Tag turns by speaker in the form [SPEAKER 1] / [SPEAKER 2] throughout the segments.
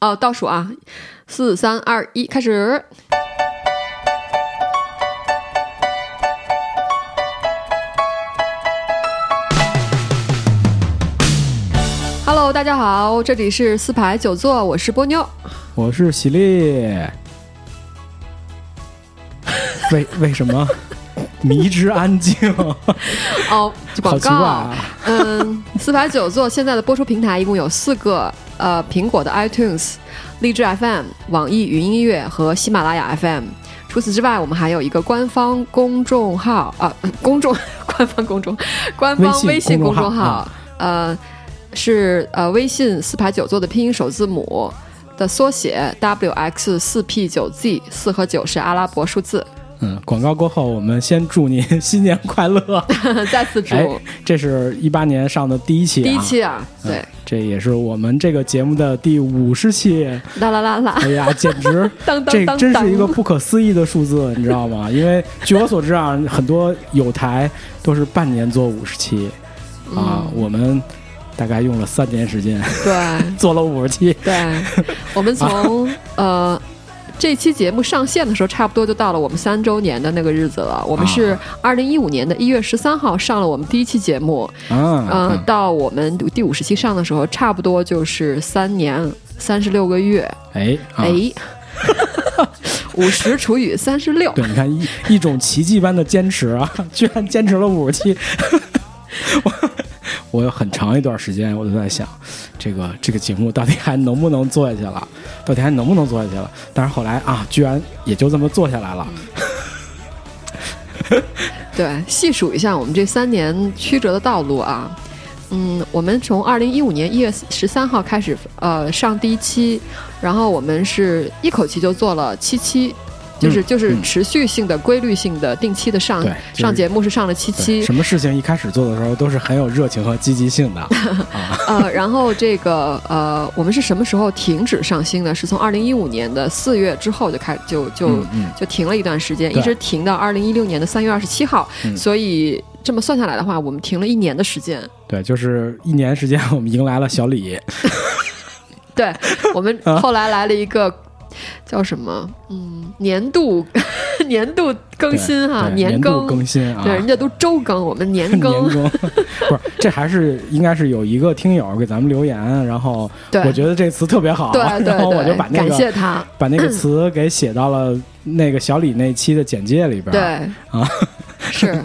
[SPEAKER 1] 哦，倒数啊，四三二一，开始。Hello，大家好，这里是四排九座，我是波妞。
[SPEAKER 2] 我是喜力。为为什么迷之安静？
[SPEAKER 1] 哦，广告。
[SPEAKER 2] 啊！
[SPEAKER 1] 嗯，四排九座现在的播出平台一共有四个，呃，苹果的 iTunes、荔枝 FM、网易云音乐和喜马拉雅 FM。除此之外，我们还有一个官方公众号啊、呃 公众 官方公众官方微
[SPEAKER 2] 微信
[SPEAKER 1] 信公
[SPEAKER 2] 公众号
[SPEAKER 1] 众号，呃，是呃微信四排九座的拼音首字母的缩写 WX 四 P 九 Z，四和九是阿拉伯数字。
[SPEAKER 2] 嗯，广告过后，我们先祝您新年快乐。
[SPEAKER 1] 再次祝、
[SPEAKER 2] 哎，这是一八年上的第一期、啊，
[SPEAKER 1] 第一期啊，对
[SPEAKER 2] 嗯，这也是我们这个节目的第五十期。
[SPEAKER 1] 啦啦啦啦，
[SPEAKER 2] 哎呀，简直
[SPEAKER 1] 当当
[SPEAKER 2] 这真是一个不可思议的数字，你知道吗？因为据我所知啊，很多有台都是半年做五十期啊，
[SPEAKER 1] 嗯
[SPEAKER 2] 我们大概用了三年时间
[SPEAKER 1] 对。
[SPEAKER 2] 做了五十期。
[SPEAKER 1] 对，我们从呃这期节目上线的时候，差不多就到了我们三周年的那个日子了。我们是二零一五年的一月十三号上了我们第一期节目，
[SPEAKER 2] 啊，
[SPEAKER 1] 嗯、
[SPEAKER 2] 嗯
[SPEAKER 1] 到我们第五十期上的时候，差不多就是三年三十六个月。
[SPEAKER 2] 哎，啊
[SPEAKER 1] 哎，五十除以三十六，
[SPEAKER 2] 对，你看一一种奇迹般的坚持啊，居然坚持了五十期。我我有很长一段时间我都在想，这个这个节目到底还能不能做下去了？到底还能不能做下去了？但是后来啊，居然也就这么做下来了。
[SPEAKER 1] 对，细数一下我们这三年曲折的道路啊，嗯，我们从二零一五年一月十三号开始，呃，上第一期，然后我们是一口气就做了七期，就是、
[SPEAKER 2] 嗯
[SPEAKER 1] 就是
[SPEAKER 2] 嗯
[SPEAKER 1] 持续性的、规律性的、定期的上、上节目是上了七期，
[SPEAKER 2] 什么事情一开始做的时候都是很有热情和积极性的 啊。
[SPEAKER 1] 呃，然后这个呃，我们是什么时候停止上新呢？是从二零一五年的四月之后就开就就、
[SPEAKER 2] 嗯嗯
[SPEAKER 1] 就停了一段时间，一直停到二零一六年的三月二十七号，
[SPEAKER 2] 嗯
[SPEAKER 1] 所以这么算下来的话，我们停了一年的时间。
[SPEAKER 2] 对，就是一年时间，我们迎来了小李。
[SPEAKER 1] 对我们
[SPEAKER 2] 啊
[SPEAKER 1] 后来来了一个叫什么？嗯，年度 年度更新哈，
[SPEAKER 2] 对年
[SPEAKER 1] 更
[SPEAKER 2] 度更新啊，
[SPEAKER 1] 对，人家都周更，我们年更。
[SPEAKER 2] 年更 不是，这还是应该是有一个听友给咱们留言，然后我觉得这词特别好，
[SPEAKER 1] 对对
[SPEAKER 2] 然后我就把那个感
[SPEAKER 1] 谢他。
[SPEAKER 2] 把那个词给写到了那个小李那期的简介里边。
[SPEAKER 1] 对
[SPEAKER 2] 啊，
[SPEAKER 1] 是。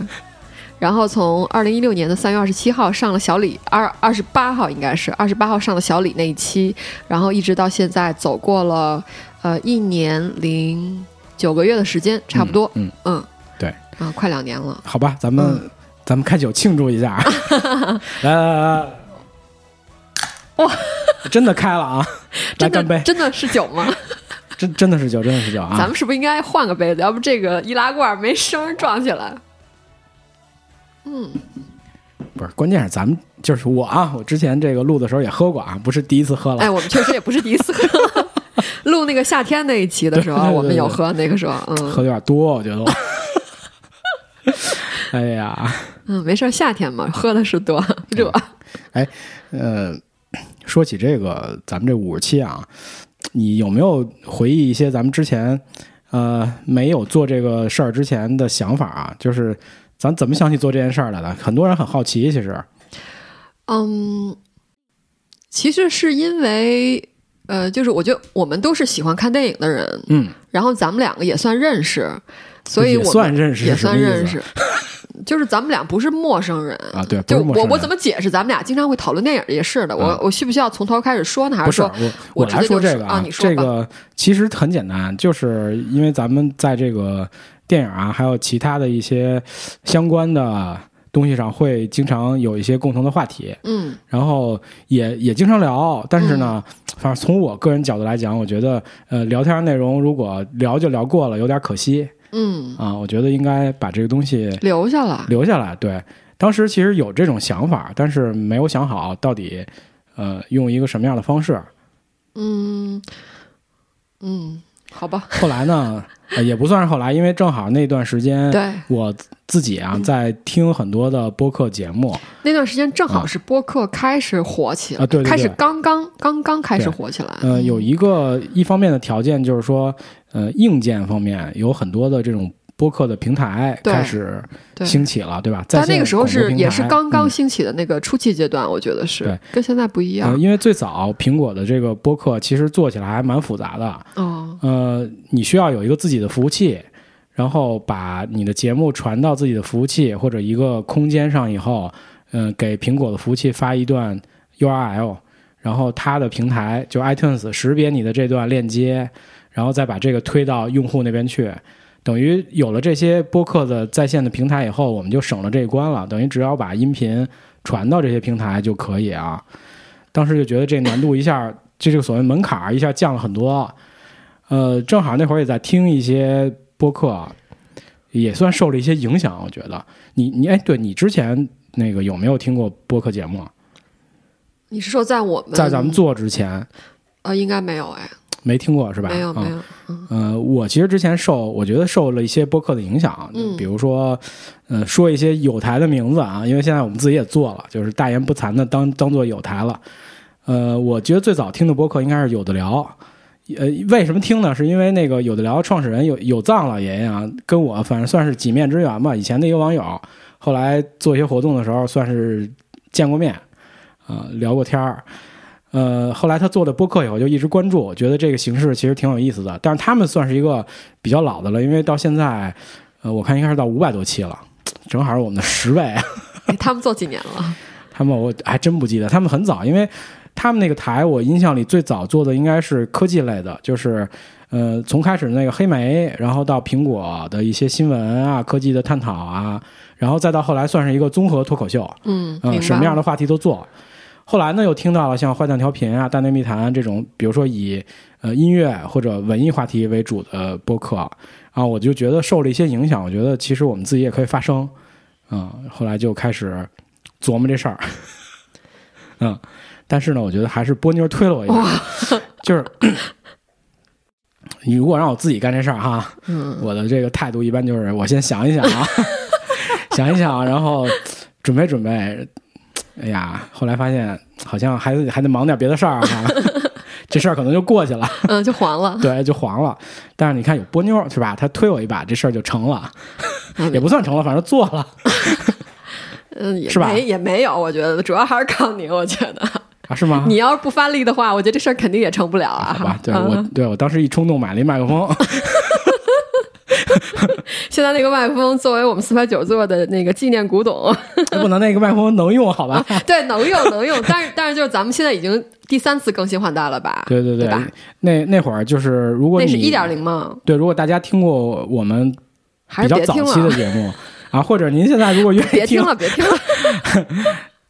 [SPEAKER 1] 然后从二零一六年的三月二十七号上了小李二二十八号应该是二十八号上了小李那一期，然后一直到现在走过了呃一年零九个月的时间，差不多。
[SPEAKER 2] 嗯，
[SPEAKER 1] 嗯，
[SPEAKER 2] 对
[SPEAKER 1] 啊，快两年了。
[SPEAKER 2] 好吧，咱们、
[SPEAKER 1] 嗯
[SPEAKER 2] 咱们开酒庆祝一下，来来来来，
[SPEAKER 1] 哇，
[SPEAKER 2] 真的开了啊！来
[SPEAKER 1] 真
[SPEAKER 2] 干杯
[SPEAKER 1] 的！真的是酒吗？
[SPEAKER 2] 真真的是酒，真的是酒啊！
[SPEAKER 1] 咱们是不是应该换个杯子？要不这个易拉罐没声儿撞起来。嗯，
[SPEAKER 2] 不是，关键是咱们就是我啊，我之前这个录的时候也喝过啊，不是第一次喝了。
[SPEAKER 1] 哎，我们确实也不是第一次喝。录那个夏天那一期的时候，
[SPEAKER 2] 对对对
[SPEAKER 1] 我们有喝，那个时候，嗯
[SPEAKER 2] 喝的有点多，我觉得我。哎呀，
[SPEAKER 1] 嗯，没事儿，夏天嘛，喝的是多热。
[SPEAKER 2] 呃，说起这个，咱们这五十期啊，你有没有回忆一些咱们之前呃没有做这个事儿之前的想法啊？就是咱怎么想起做这件事儿来的？很多人很好奇，其实，
[SPEAKER 1] 嗯，其实是因为，呃，就是我觉得我们都是喜欢看电影的人，
[SPEAKER 2] 嗯，
[SPEAKER 1] 然后咱们两个也算认识，所以我
[SPEAKER 2] 算认识
[SPEAKER 1] 也算认识。就是咱们俩不是陌生人
[SPEAKER 2] 啊对
[SPEAKER 1] 就我我怎么解释？咱们俩经常会讨论电影也是的。我
[SPEAKER 2] 啊
[SPEAKER 1] 我需不需要从头开始说呢？还
[SPEAKER 2] 是
[SPEAKER 1] 说
[SPEAKER 2] 我
[SPEAKER 1] 我直接
[SPEAKER 2] 说这个
[SPEAKER 1] 说啊你说吧
[SPEAKER 2] 这个其实很简单，就是因为咱们在这个电影啊，还有其他的一些相关的东西上，会经常有一些共同的话题。
[SPEAKER 1] 嗯
[SPEAKER 2] 然后也也经常聊，但是呢，反正从我个人角度来讲，我觉得呃，聊天内容如果聊就聊过了，有点可惜
[SPEAKER 1] 嗯，
[SPEAKER 2] 啊。我觉得应该把这个东西
[SPEAKER 1] 留下来。
[SPEAKER 2] 留下来。对，当时其实有这种想法，但是没有想好到底呃用一个什么样的方式。
[SPEAKER 1] 嗯嗯，好吧，
[SPEAKER 2] 后来呢，呃也不算是后来，因为正好那段时间，
[SPEAKER 1] 对，
[SPEAKER 2] 我自己啊在听很多的播客节目，
[SPEAKER 1] 那段时间正好是播客开始火起来，
[SPEAKER 2] 啊对对对。
[SPEAKER 1] 开始刚刚刚刚开始火起来。
[SPEAKER 2] 呃，有一个一方面的条件就是说，呃，硬件方面有很多的这种播客的平台开始兴起了，对吧？在
[SPEAKER 1] 但那个时候是也是刚刚
[SPEAKER 2] 嗯
[SPEAKER 1] 兴起的那个初期阶段，我觉得是跟现在不一样
[SPEAKER 2] 呃，。因为最早苹果的这个播客其实做起来还蛮复杂的，
[SPEAKER 1] 哦，
[SPEAKER 2] 呃，你需要有一个自己的服务器，然后把你的节目传到自己的服务器或者一个空间上以后，嗯、给苹果的服务器发一段 URL，然后它的平台就 iTunes 识别你的这段链接，然后再把这个推到用户那边去。等于有了这些播客的在线的平台以后，我们就省了这一关了。等于只要把音频传到这些平台就可以啊。当时就觉得这难度一下，就这个所谓门槛一下降了很多。呃，正好那会儿也在听一些播客，也算受了一些影响。我觉得你你哎，对你之前那个有没有听过播客节目啊？
[SPEAKER 1] 你是说在我们
[SPEAKER 2] 在咱们做之前
[SPEAKER 1] 呃，应该没有哎，
[SPEAKER 2] 没听过是吧？嗯
[SPEAKER 1] 没有没有，
[SPEAKER 2] 呃，我其实之前受，我觉得受了一些播客的影响，
[SPEAKER 1] 嗯
[SPEAKER 2] 比如说，呃，说一些有台的名字啊，因为现在我们自己也做了，就是大言不惭的当当做有台了。呃，我觉得最早听的播客应该是有的聊，呃，为什么听呢？是因为那个有的聊创始人有有藏老爷爷啊，跟我反正算是几面之缘吧，以前的一个网友，后来做一些活动的时候算是见过面，啊、聊过天儿。呃，后来他做的播客以后，就一直关注，觉得这个形式其实挺有意思的。但是他们算是一个比较老的了，因为到现在，呃，我看应该是到五百多期了，正好是我们的十倍。
[SPEAKER 1] 哎 他们做几年了？
[SPEAKER 2] 他们我还真不记得，他们很早，因为他们那个台我印象里最早做的应该是科技类的，就是呃从开始那个黑莓，然后到苹果的一些新闻啊、科技的探讨啊，然后再到后来算是一个综合脱口秀，
[SPEAKER 1] 嗯，
[SPEAKER 2] 什么样的话题都做。后来呢，又听到了像坏蛋调频啊、大内密谈这种，比如说以呃音乐或者文艺话题为主的播客啊，我就觉得受了一些影响。我觉得其实我们自己也可以发声，嗯，后来就开始琢磨这事儿，嗯，但是呢，我觉得还是波妞推了我一把，就是你如果让我自己干这事儿哈，
[SPEAKER 1] 嗯，
[SPEAKER 2] 我的这个态度一般就是我先想一想啊，想一想，然后准备准备。哎呀，后来发现好像还得还得忙点别的事儿哈，这事儿可能就过去了，
[SPEAKER 1] 嗯，就黄了，
[SPEAKER 2] 对，就黄了。但是你看有波妞是吧？他推我一把，这事儿就成了，也不算成了，反正做了
[SPEAKER 1] 嗯，也
[SPEAKER 2] 是吧
[SPEAKER 1] 没也没有，我觉得主要还是靠你，我觉得
[SPEAKER 2] 啊？是吗？
[SPEAKER 1] 你要是不发力的话，我觉得这事儿肯定也成不了啊。
[SPEAKER 2] 好吧，对
[SPEAKER 1] 嗯
[SPEAKER 2] 我对我当时一冲动买了一麦克风，
[SPEAKER 1] 现在那个麦克风作为我们四百九座的那个纪念古董，
[SPEAKER 2] 不能那个麦克风能用好吧？
[SPEAKER 1] 对，能用能用，但是 但是就是咱们现在已经第三次更新换代了吧？
[SPEAKER 2] 对对
[SPEAKER 1] 对吧
[SPEAKER 2] 那那会儿就是如果你
[SPEAKER 1] 那是一点零吗？
[SPEAKER 2] 对，如果大家听过我们
[SPEAKER 1] 还
[SPEAKER 2] 比较早期的，节目啊，或者您现在如果愿意
[SPEAKER 1] 别听了，别听了。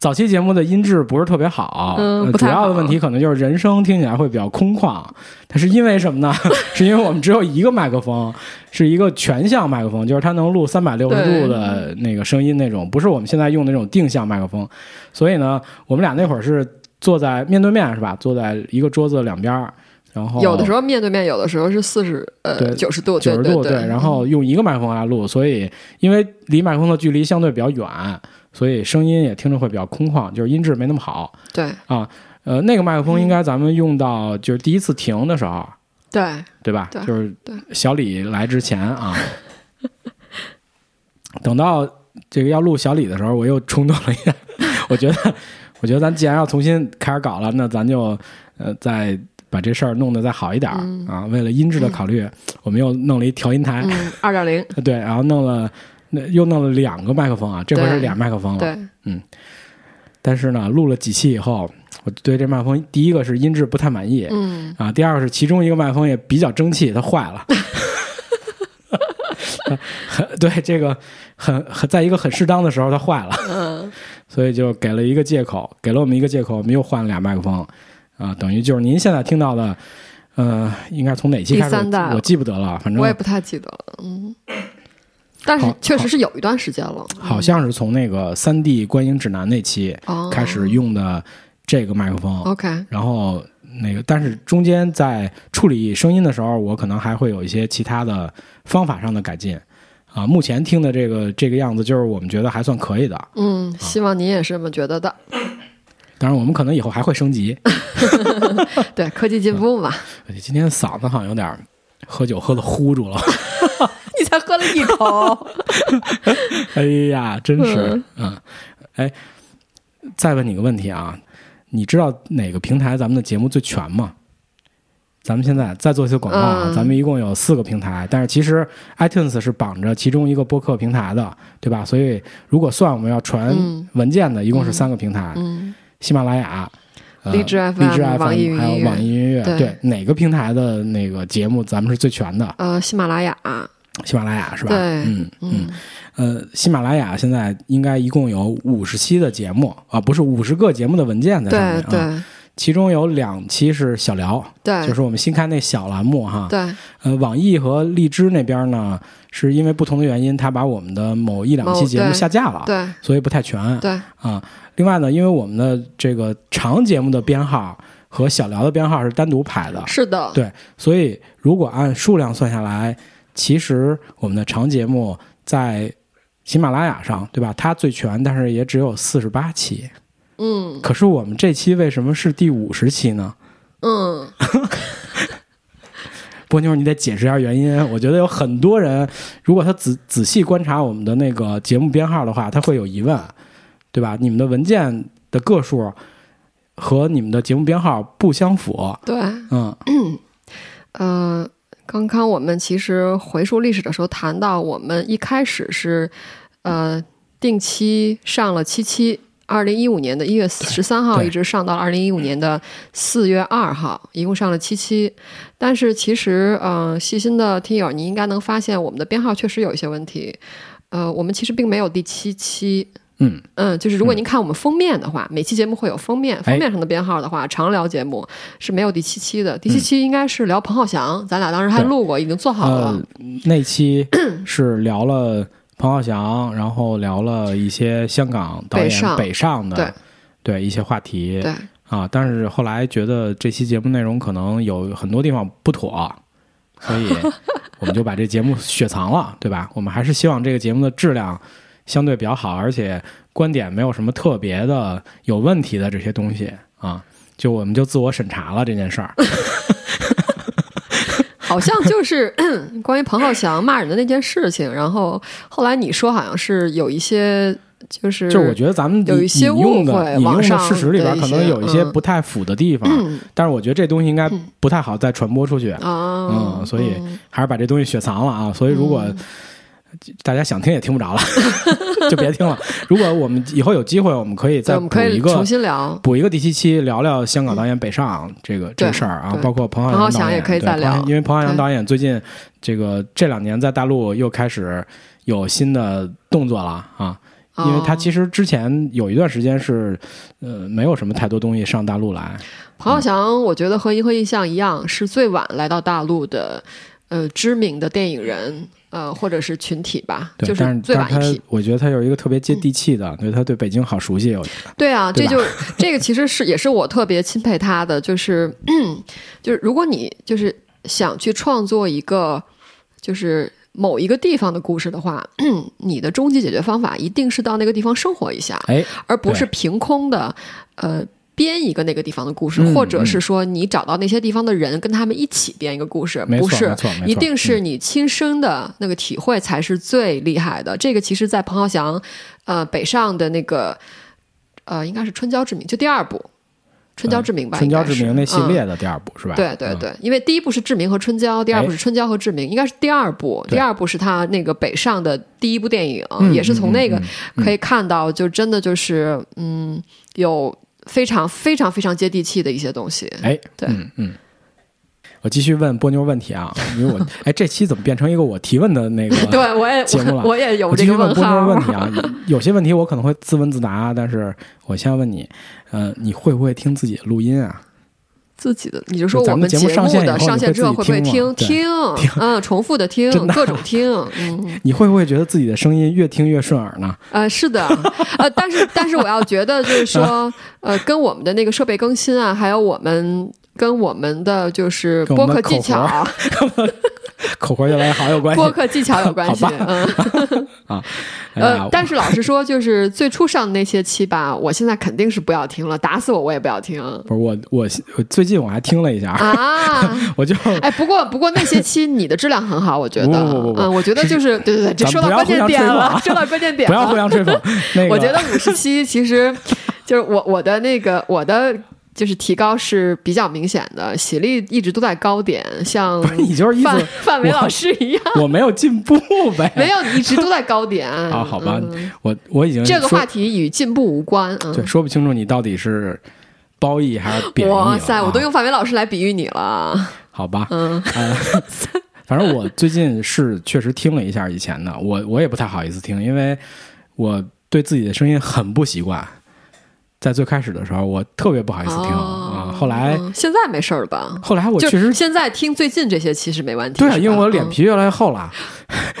[SPEAKER 2] 早期节目的音质不是特别好，呃主要的问题可能就是人声听起来会比较空旷。它是因为什么呢？是因为我们只有一个麦克风，是一个全向麦克风，就是它能录三百六十度的那个声音那种，不是我们现在用的那种定向麦克风。所以呢，我们俩那会儿是坐在面对面是吧？坐在一个桌子两边儿，然后
[SPEAKER 1] 有的时候面对面，有的时候是四十呃
[SPEAKER 2] 对
[SPEAKER 1] 九十度，
[SPEAKER 2] 九十度
[SPEAKER 1] 对对，
[SPEAKER 2] 然后用一个麦克风来录，所以因为离麦克风的距离相对比较远，所以声音也听着会比较空旷，就是音质没那么好。
[SPEAKER 1] 对
[SPEAKER 2] 啊，呃，那个麦克风应该咱们用到就是第一次停的时候，
[SPEAKER 1] 对
[SPEAKER 2] 对吧？
[SPEAKER 1] 对
[SPEAKER 2] 就是小李来之前啊，等到这个要录小李的时候，我又冲动了一下，我觉得，我觉得咱既然要重新开始搞了，那咱就呃再把这事儿弄得再好一点啊。为了音质的考虑，我们又弄了一调音台，
[SPEAKER 1] 嗯，二点零，
[SPEAKER 2] 对，然后弄了。那又弄了两个麦克风啊，这回是俩麦克风了。
[SPEAKER 1] 对，
[SPEAKER 2] 但是呢，录了几期以后，我对这麦克风第一个是音质不太满意，
[SPEAKER 1] 嗯，
[SPEAKER 2] 啊，第二个是其中一个麦克风也比较争气，它坏了。很对这个很很在一个很适当的时候它坏了，
[SPEAKER 1] 嗯，
[SPEAKER 2] 所以就给了一个借口，给了我们一个借口，我们又换了俩麦克风，啊，等于就是您现在听到的，呃，应该从哪期开始
[SPEAKER 1] 第三代
[SPEAKER 2] 我记不得了，反正
[SPEAKER 1] 我也不太记得了，嗯，但是确实是有一段时间了，
[SPEAKER 2] 好像是从那个三 D 观影指南那期
[SPEAKER 1] 哦
[SPEAKER 2] 开始用的这个麦克风
[SPEAKER 1] ，OK，
[SPEAKER 2] 然后那个，但是中间在处理声音的时候，我可能还会有一些其他的方法上的改进。啊，目前听的这个这个样子，就是我们觉得还算可以的。
[SPEAKER 1] 嗯，希望您也是这么觉得的。
[SPEAKER 2] 当然，我们可能以后还会升级。
[SPEAKER 1] 对，科技进步嘛。
[SPEAKER 2] 今天嗓子好像有点喝酒喝的呼住了。
[SPEAKER 1] 喝了一口。
[SPEAKER 2] 哎呀，真是，嗯，哎，再问你个问题啊，你知道哪个平台咱们的节目最全吗？咱们现在再做一些广告啊！咱们一共有四个平台，但是其实 iTunes 是绑着其中一个播客平台的，对吧？所以如果算我们要传文件的，一共是三个平台：喜马拉雅、
[SPEAKER 1] 荔枝
[SPEAKER 2] FM、
[SPEAKER 1] 网易
[SPEAKER 2] 还有网易音乐。对，哪个平台的那个节目咱们是最全的？
[SPEAKER 1] 呃，喜马拉雅。
[SPEAKER 2] 喜马拉雅是吧？
[SPEAKER 1] 对，
[SPEAKER 2] 嗯嗯，呃，喜马拉雅现在应该一共有五十期的节目啊，不是五十个节目的文件在上面
[SPEAKER 1] 啊。对。
[SPEAKER 2] 其中有两期是小聊，
[SPEAKER 1] 对，
[SPEAKER 2] 就是我们新开那小栏目哈。
[SPEAKER 1] 对，
[SPEAKER 2] 呃，网易和荔枝那边呢，是因为不同的原因，他把我们的某一两期节目下架了，
[SPEAKER 1] 对，
[SPEAKER 2] 所以不太全。
[SPEAKER 1] 对，
[SPEAKER 2] 啊，另外呢，因为我们的这个长节目的编号和小聊的编号是单独排的，
[SPEAKER 1] 是的，
[SPEAKER 2] 对，所以如果按数量算下来，其实我们的长节目在喜马拉雅上，对吧？它最全，但是也只有四十八期。
[SPEAKER 1] 嗯，
[SPEAKER 2] 可是我们这期为什么是第五十期呢？
[SPEAKER 1] 嗯，
[SPEAKER 2] 波妞，你得解释一下原因。我觉得有很多人，如果他仔仔细观察我们的那个节目编号的话，他会有疑问，对吧？你们的文件的个数和你们的节目编号不相符。
[SPEAKER 1] 对，
[SPEAKER 2] 嗯，
[SPEAKER 1] 呃，刚刚我们其实回溯历史的时候谈到，我们一开始是呃定期上了七期。二零一五年的一月十三号一直上到二零一五年的四月二号，一共上了七期。但是其实，嗯，细心的听友，你应该能发现我们的编号确实有一些问题。呃，我们其实并没有第七期。
[SPEAKER 2] 嗯
[SPEAKER 1] 嗯，就是如果您看我们封面的话，每期节目会有封面，封面上的编号的话，常聊节目是没有第七期的。第七期应该是聊彭浩翔，咱俩当时还录过，已经做好了。
[SPEAKER 2] 那期是聊了。彭浩翔，然后聊了一些香港导演北上的，对一些话题，
[SPEAKER 1] 对
[SPEAKER 2] 啊，但是后来觉得这期节目内容可能有很多地方不妥，所以我们就把这节目雪藏了，对吧？我们还是希望这个节目的质量相对比较好，而且观点没有什么特别的有问题的这些东西啊，就我们就自我审查了这件事儿。
[SPEAKER 1] 好像就是 关于彭浩翔骂人的那件事情，然后后来你说好像是有一些，就是
[SPEAKER 2] 就我觉得咱们
[SPEAKER 1] 有一些
[SPEAKER 2] 误会，引用的事实里边可能有
[SPEAKER 1] 一
[SPEAKER 2] 些不太符的地方，但是我觉得这东西应该不太好再传播出去
[SPEAKER 1] 啊，
[SPEAKER 2] 嗯，所以还是把这东西雪藏了啊，所以如果。大家想听也听不着了，就别听了。如果我们以后有机会，我们可以再补一个
[SPEAKER 1] 重新聊，
[SPEAKER 2] 补一个第七期，聊聊香港导演北上这个这事儿啊，包括彭
[SPEAKER 1] 浩
[SPEAKER 2] 翔
[SPEAKER 1] 也可以再聊。
[SPEAKER 2] 因为彭浩翔导演最近这个这两年在大陆又开始有新的动作了啊，因为他其实之前有一段时间是呃没有什么太多东西上大陆来。
[SPEAKER 1] 彭浩翔，我觉得和银河印象一样，是最晚来到大陆的呃知名的电影人。呃，或者是群体吧，就是最晚一批。
[SPEAKER 2] 我觉得他有一个特别接地气的，对他对北京好熟悉。我觉得
[SPEAKER 1] 对啊，这就这个其实是也是我特别钦佩他的，就是 就是如果你就是想去创作一个就是某一个地方的故事的话，你的终极解决方法一定是到那个地方生活一下，
[SPEAKER 2] 哎，
[SPEAKER 1] 而不是凭空的呃。编一个那个地方的故事，或者是说你找到那些地方的人，跟他们一起编一个故事，不是，一定是你亲身的那个体会才是最厉害的。这个其实，在彭浩翔呃北上的那个呃，应该是《春娇志明》就第二部《春娇志明》吧，《
[SPEAKER 2] 春娇志明》那系列的第二部是吧？
[SPEAKER 1] 对对对，因为第一部是志明和春娇，第二部是春娇和志明，应该是第二部。第二部是他那个北上的第一部电影，也是从那个可以看到，就真的就是嗯有。非常非常非常接地气的一些东西，
[SPEAKER 2] 哎，
[SPEAKER 1] 对，
[SPEAKER 2] 嗯嗯，我继续问波妞问题啊，因为我哎，这期怎么变成一个我提问的那个？
[SPEAKER 1] 对，我也
[SPEAKER 2] 节目了，
[SPEAKER 1] 我也有这
[SPEAKER 2] 个问波妞。问题啊，有些问题我可能会自问自答，但是我先问你，呃，你会不会听自己的录音啊？
[SPEAKER 1] 自己的，你就说我们
[SPEAKER 2] 节目
[SPEAKER 1] 上
[SPEAKER 2] 线的
[SPEAKER 1] 上线之后
[SPEAKER 2] 会
[SPEAKER 1] 不会听
[SPEAKER 2] 听？
[SPEAKER 1] 嗯，重复的听，各种听。嗯，
[SPEAKER 2] 你会不会觉得自己的声音越听越顺耳呢？
[SPEAKER 1] 呃，是的，呃，但是但是我要觉得就是说，呃，跟我们的那个设备更新啊，还有我们跟我们的就是播客技巧、
[SPEAKER 2] 口活越 来越好有关系
[SPEAKER 1] 播客技巧有关系。嗯，
[SPEAKER 2] 啊。
[SPEAKER 1] 呃，但是老实说，就是最初上的那些期吧，我现在肯定是不要听了，打死我我也不要听
[SPEAKER 2] 不是我我我最近我还听了一下，
[SPEAKER 1] 啊。
[SPEAKER 2] 我就
[SPEAKER 1] 哎，不过不过那些期你的质量很好，我觉得，
[SPEAKER 2] 不不不
[SPEAKER 1] 我觉得就是对对对，这说到关键点了说到关键点
[SPEAKER 2] 不要互
[SPEAKER 1] 了。
[SPEAKER 2] 相吹捧。那个，
[SPEAKER 1] 我觉得五十期其实就是我我的那个我的就是提高是比较明显的，喜力一直都在高点，像
[SPEAKER 2] 你就是
[SPEAKER 1] 范范伟老师一样，
[SPEAKER 2] 我没有进步呗。
[SPEAKER 1] 没有，你一直都在高点
[SPEAKER 2] 啊，好吧
[SPEAKER 1] 嗯，
[SPEAKER 2] 我我已经
[SPEAKER 1] 这个话题与进步无关。嗯
[SPEAKER 2] 对，说不清楚你到底是褒义还是贬义啊。
[SPEAKER 1] 哇塞，我都用范伟老师来比喻你了。
[SPEAKER 2] 好吧，
[SPEAKER 1] 嗯，
[SPEAKER 2] 呃，反正我最近是确实听了一下以前的，我我也不太好意思听，因为我对自己的声音很不习惯。在最开始的时候，我特别不好意思听啊、
[SPEAKER 1] 哦
[SPEAKER 2] 后来，
[SPEAKER 1] 嗯现在没事儿了吧？
[SPEAKER 2] 后来我
[SPEAKER 1] 就
[SPEAKER 2] 确实
[SPEAKER 1] 现在听最近这些其实没问题。
[SPEAKER 2] 对啊，因为我脸，皮越来越厚了，